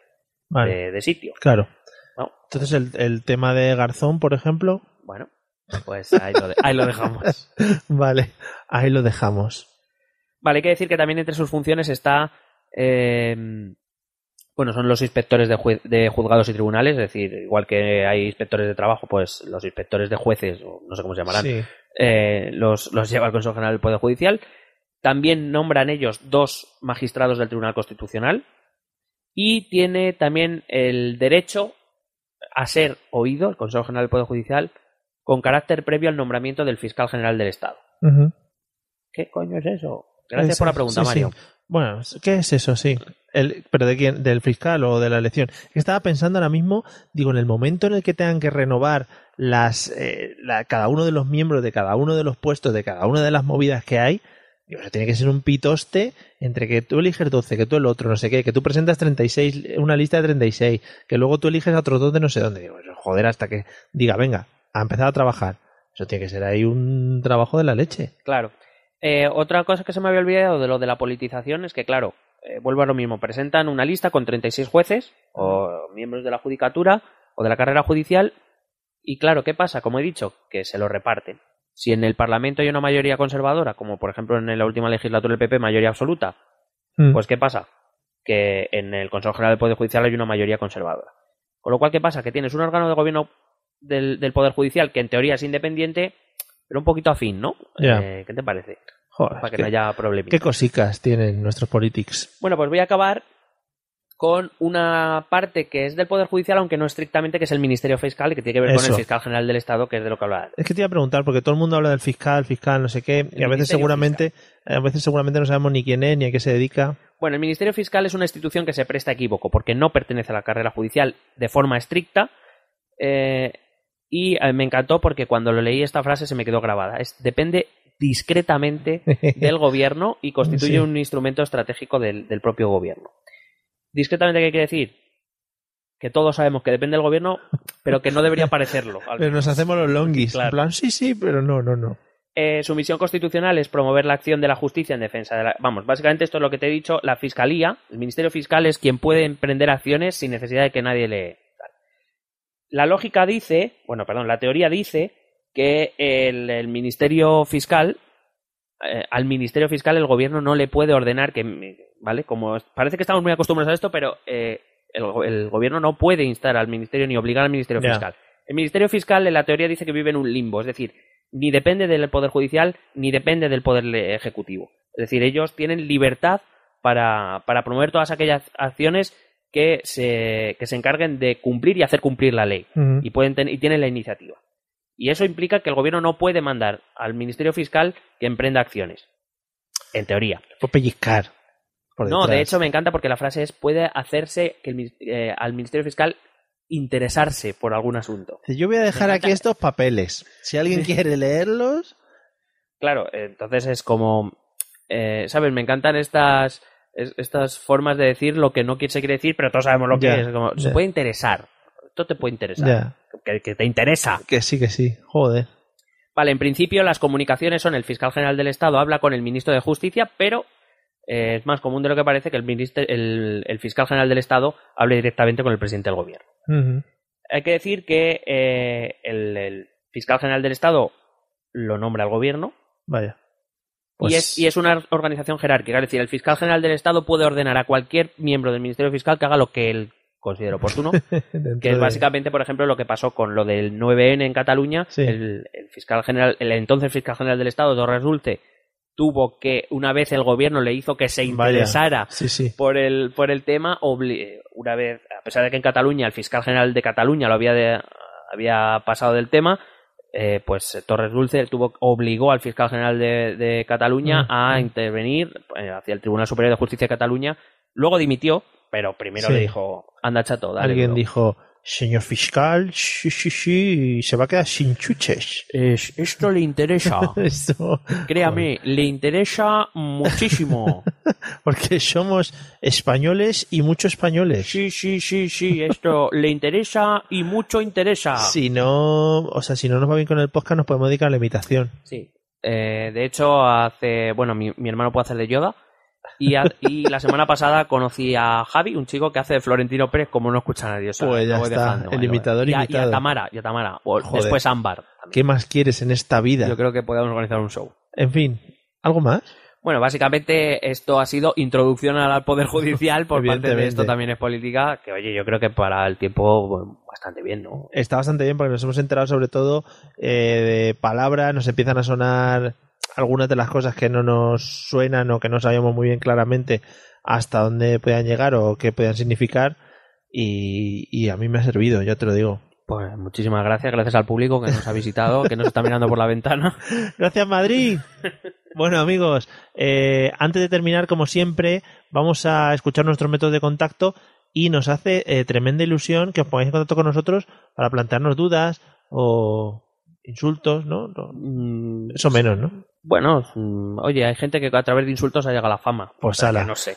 Vale. de, de sitio. Claro. No. Entonces el, el tema de Garzón, por ejemplo, Bueno, pues ahí lo, de- ahí lo dejamos. vale, ahí lo dejamos. Vale, hay que decir que también entre sus funciones está. eh, bueno, son los inspectores de, jue- de juzgados y tribunales, es decir, igual que hay inspectores de trabajo, pues los inspectores de jueces, o no sé cómo se llamarán, Sí. eh, los, los lleva el Consejo General del Poder Judicial. También nombran ellos dos magistrados del Tribunal Constitucional y tiene también el derecho a ser oído, el Consejo General del Poder Judicial, con carácter previo al nombramiento del fiscal general del Estado. ¿Qué coño es eso? Gracias por la pregunta, sí, sí. Mario. Bueno, ¿qué es eso? Sí. ¿Pero de quién? ¿Del fiscal o de la elección? Estaba pensando ahora mismo, digo, en el momento en el que tengan que renovar las eh, cada uno de los miembros de cada uno de los puestos, de cada una de las movidas que hay, digo, tiene que ser un pitoste entre que tú eliges 12, que tú el otro, no sé qué, que tú presentas 36, una lista de 36, que luego tú eliges a otros dos de no sé dónde. Digo, joder, hasta que diga, venga, a empezar a trabajar. Eso tiene que ser ahí un trabajo de la leche. Claro. Eh, otra cosa que se me había olvidado de lo de la politización es que, claro, eh, vuelvo a lo mismo, presentan una lista con 36 jueces o miembros de la judicatura o de la carrera judicial y, claro, ¿qué pasa? Como he dicho, que se lo reparten. Si en el Parlamento hay una mayoría conservadora, como por ejemplo en la última legislatura del PP, mayoría absoluta, Mm. pues ¿qué pasa? Que en el Consejo General del Poder Judicial hay una mayoría conservadora. Con lo cual, ¿qué pasa? Que tienes un órgano de gobierno del, del Poder Judicial que en teoría es independiente, pero un poquito afín, ¿no? Eh, ¿Qué te parece? Joder, Para que qué- no haya problemas. ¿Qué cosicas tienen nuestros politics? Bueno, pues voy a acabar con una parte que es del Poder Judicial, aunque no estrictamente, que es el Ministerio Fiscal y que tiene que ver con el Fiscal General del Estado, que es de lo que hablaba. Es que te iba a preguntar, porque todo el mundo habla del fiscal, fiscal, no sé qué, y a veces Ministerio seguramente, a veces seguramente no sabemos ni quién es, ni a qué se dedica. Bueno, el Ministerio Fiscal es una institución que se presta a equívoco, porque no pertenece a la carrera judicial de forma estricta. eh, y eh, me encantó porque cuando lo leí esta frase se me quedó grabada. Es, depende discretamente del gobierno y constituye Sí. un instrumento estratégico del, del propio gobierno. Discretamente, ¿qué quiere decir? Que todos sabemos que depende del gobierno, pero que no debería parecerlo. Pero nos hacemos los. Claro. En plan, sí, sí, pero no, no, no. Eh, su misión constitucional es promover la acción de la justicia en defensa de la... Vamos, básicamente esto es lo que te he dicho. La Fiscalía, el Ministerio Fiscal es quien puede emprender acciones sin necesidad de que nadie le... La lógica dice, bueno, perdón, la teoría dice que el, el Ministerio Fiscal, eh, al Ministerio Fiscal el gobierno no le puede ordenar que, ¿vale? Como parece que estamos muy acostumbrados a esto, pero eh, el, go- el gobierno no puede instar al Ministerio ni obligar al Ministerio. Fiscal. El Ministerio Fiscal en la teoría dice que vive en un limbo, es decir, ni depende del Poder Judicial ni depende del Poder Ejecutivo. Es decir, ellos tienen libertad para, para promover todas aquellas acciones que se, que se encarguen de cumplir y hacer cumplir la ley. Y, pueden ten- y tienen la iniciativa. Y eso implica que el gobierno no puede mandar al Ministerio Fiscal que emprenda acciones. En teoría. Por pellizcar. por No, de hecho me encanta porque la frase es puede hacerse que el eh, al Ministerio Fiscal interesarse por algún asunto. Yo voy a dejar aquí estos papeles. Si alguien quiere leerlos. Claro, entonces es como, eh, ¿sabes? Me encantan estas, es- estas formas de decir lo que no se quiere decir, pero todos sabemos lo que es. Como, Se puede interesar. Esto te puede interesar. Que, que te interesa. Que sí, que sí. Joder. Vale, en principio las comunicaciones son el fiscal general del Estado habla con el ministro de Justicia, pero eh, es más común de lo que parece que el, minister- el, el fiscal general del Estado hable directamente con el presidente del gobierno. Hay que decir que eh, el, el fiscal general del Estado lo nombra el gobierno Vaya. Pues- y, es, y es una organización jerárquica. Es decir, el fiscal general del Estado puede ordenar a cualquier miembro del Ministerio Fiscal que haga lo que él considere oportuno. Que es básicamente, por ejemplo, lo que pasó con lo del 9N en Cataluña. Sí. El, el fiscal general, el entonces fiscal general del Estado, Torres Dulce, tuvo que, una vez el gobierno le hizo que se interesara Sí, sí. por el, por el tema, una vez, a pesar de que en Cataluña el fiscal general de Cataluña lo había, de- había pasado del tema, eh, pues Torres Dulce tuvo, obligó al fiscal general de, de Cataluña Mm, a mm. intervenir eh, hacia el Tribunal Superior de Justicia de Cataluña. Luego dimitió, pero primero Sí. le dijo, anda chato, dale. Alguien duro". dijo, señor fiscal, sí, sí, sí, se va a quedar sin chuches. Es- esto le interesa. Esto, Créame, le interesa muchísimo. porque somos españoles y mucho españoles. Sí, sí, sí, sí, esto le interesa y mucho interesa. Si no, o sea, si no nos va bien con el podcast, nos podemos dedicar a la imitación. Sí. Eh, de hecho, hace. Bueno, mi, mi hermano puede hacer de Yoda. Y, ha- y la semana pasada conocí a Javi, un chico que hace de Florentino Pérez como no escucha a nadie. o sea, Pues ya está, dejando, el imitador. Y a- Y a Tamara, y a Tamara. O Joder. después Ámbar. ¿Qué más quieres en esta vida? Yo creo que podemos organizar un show. En fin, ¿algo más? Bueno, básicamente esto ha sido introducción al Poder Judicial por parte de esto también es política, que oye, yo creo que para el tiempo bueno, bastante bien, ¿no? Está bastante bien porque nos hemos enterado sobre todo eh, de palabras, nos empiezan a sonar algunas de las cosas que no nos suenan o que no sabíamos muy bien claramente hasta dónde puedan llegar o qué puedan significar y, y a mí me ha servido, ya te lo digo. Pues muchísimas gracias, gracias al público que nos ha visitado, que nos está mirando por la ventana. Gracias Madrid. Bueno amigos, eh, antes de terminar como siempre vamos a escuchar nuestros métodos de contacto y nos hace eh, tremenda ilusión que os pongáis en contacto con nosotros para plantearnos dudas o insultos, ¿no? No, Mm, Eso menos, ¿no? Bueno, mm, oye, hay gente que a través de insultos ha llegado a la fama. Pues ala. No sé.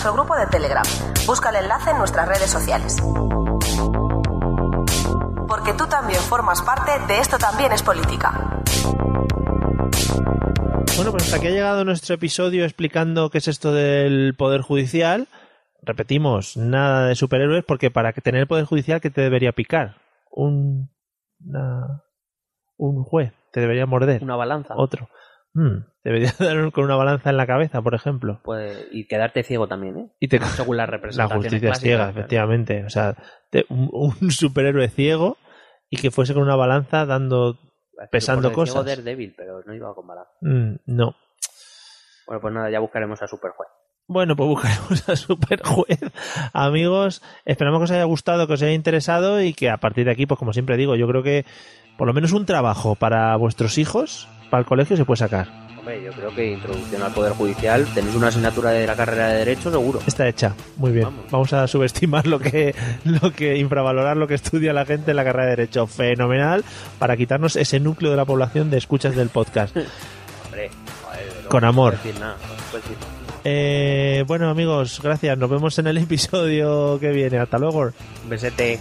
grupo de Telegram. Busca el enlace en nuestras redes sociales. Porque tú también formas parte de Esto también es política. Bueno, pues hasta aquí ha llegado nuestro episodio explicando qué es esto del Poder Judicial. Repetimos, nada de superhéroes, porque para que tener el Poder Judicial, ¿qué te debería picar? Un, una- un juez, te debería morder. Una balanza. Otro. Hmm, Debería dar con una balanza en la cabeza, por ejemplo. Puede- y quedarte ciego también, ¿eh? Y te Según La representaciones justicia es clásicas, ciega, claro. efectivamente. O sea, te- un, un superhéroe ciego y que fuese con una balanza dando... pesando cosas. Joder, débil, pero no iba con balanza. Mm, no. Bueno, pues nada, ya buscaremos a Superjuez. Bueno, pues buscaremos a Superjuez. Amigos, esperamos que os haya gustado, que os haya interesado y que a partir de aquí, pues como siempre digo, yo creo que por lo menos un trabajo para vuestros hijos, para el colegio, se puede sacar. Hombre, yo creo que introducción al Poder Judicial, tenéis una asignatura de la carrera de Derecho, seguro. Está hecha. Muy bien. Vamos. Vamos a subestimar lo que, lo que, infravalorar lo que estudia la gente en la carrera de Derecho. Fenomenal para quitarnos ese núcleo de la población de escuchas del podcast. Hombre, joder, Con amor. decir nada, no decir nada. Eh, bueno, amigos, gracias. Nos vemos en el episodio que viene. Hasta luego. Un besete.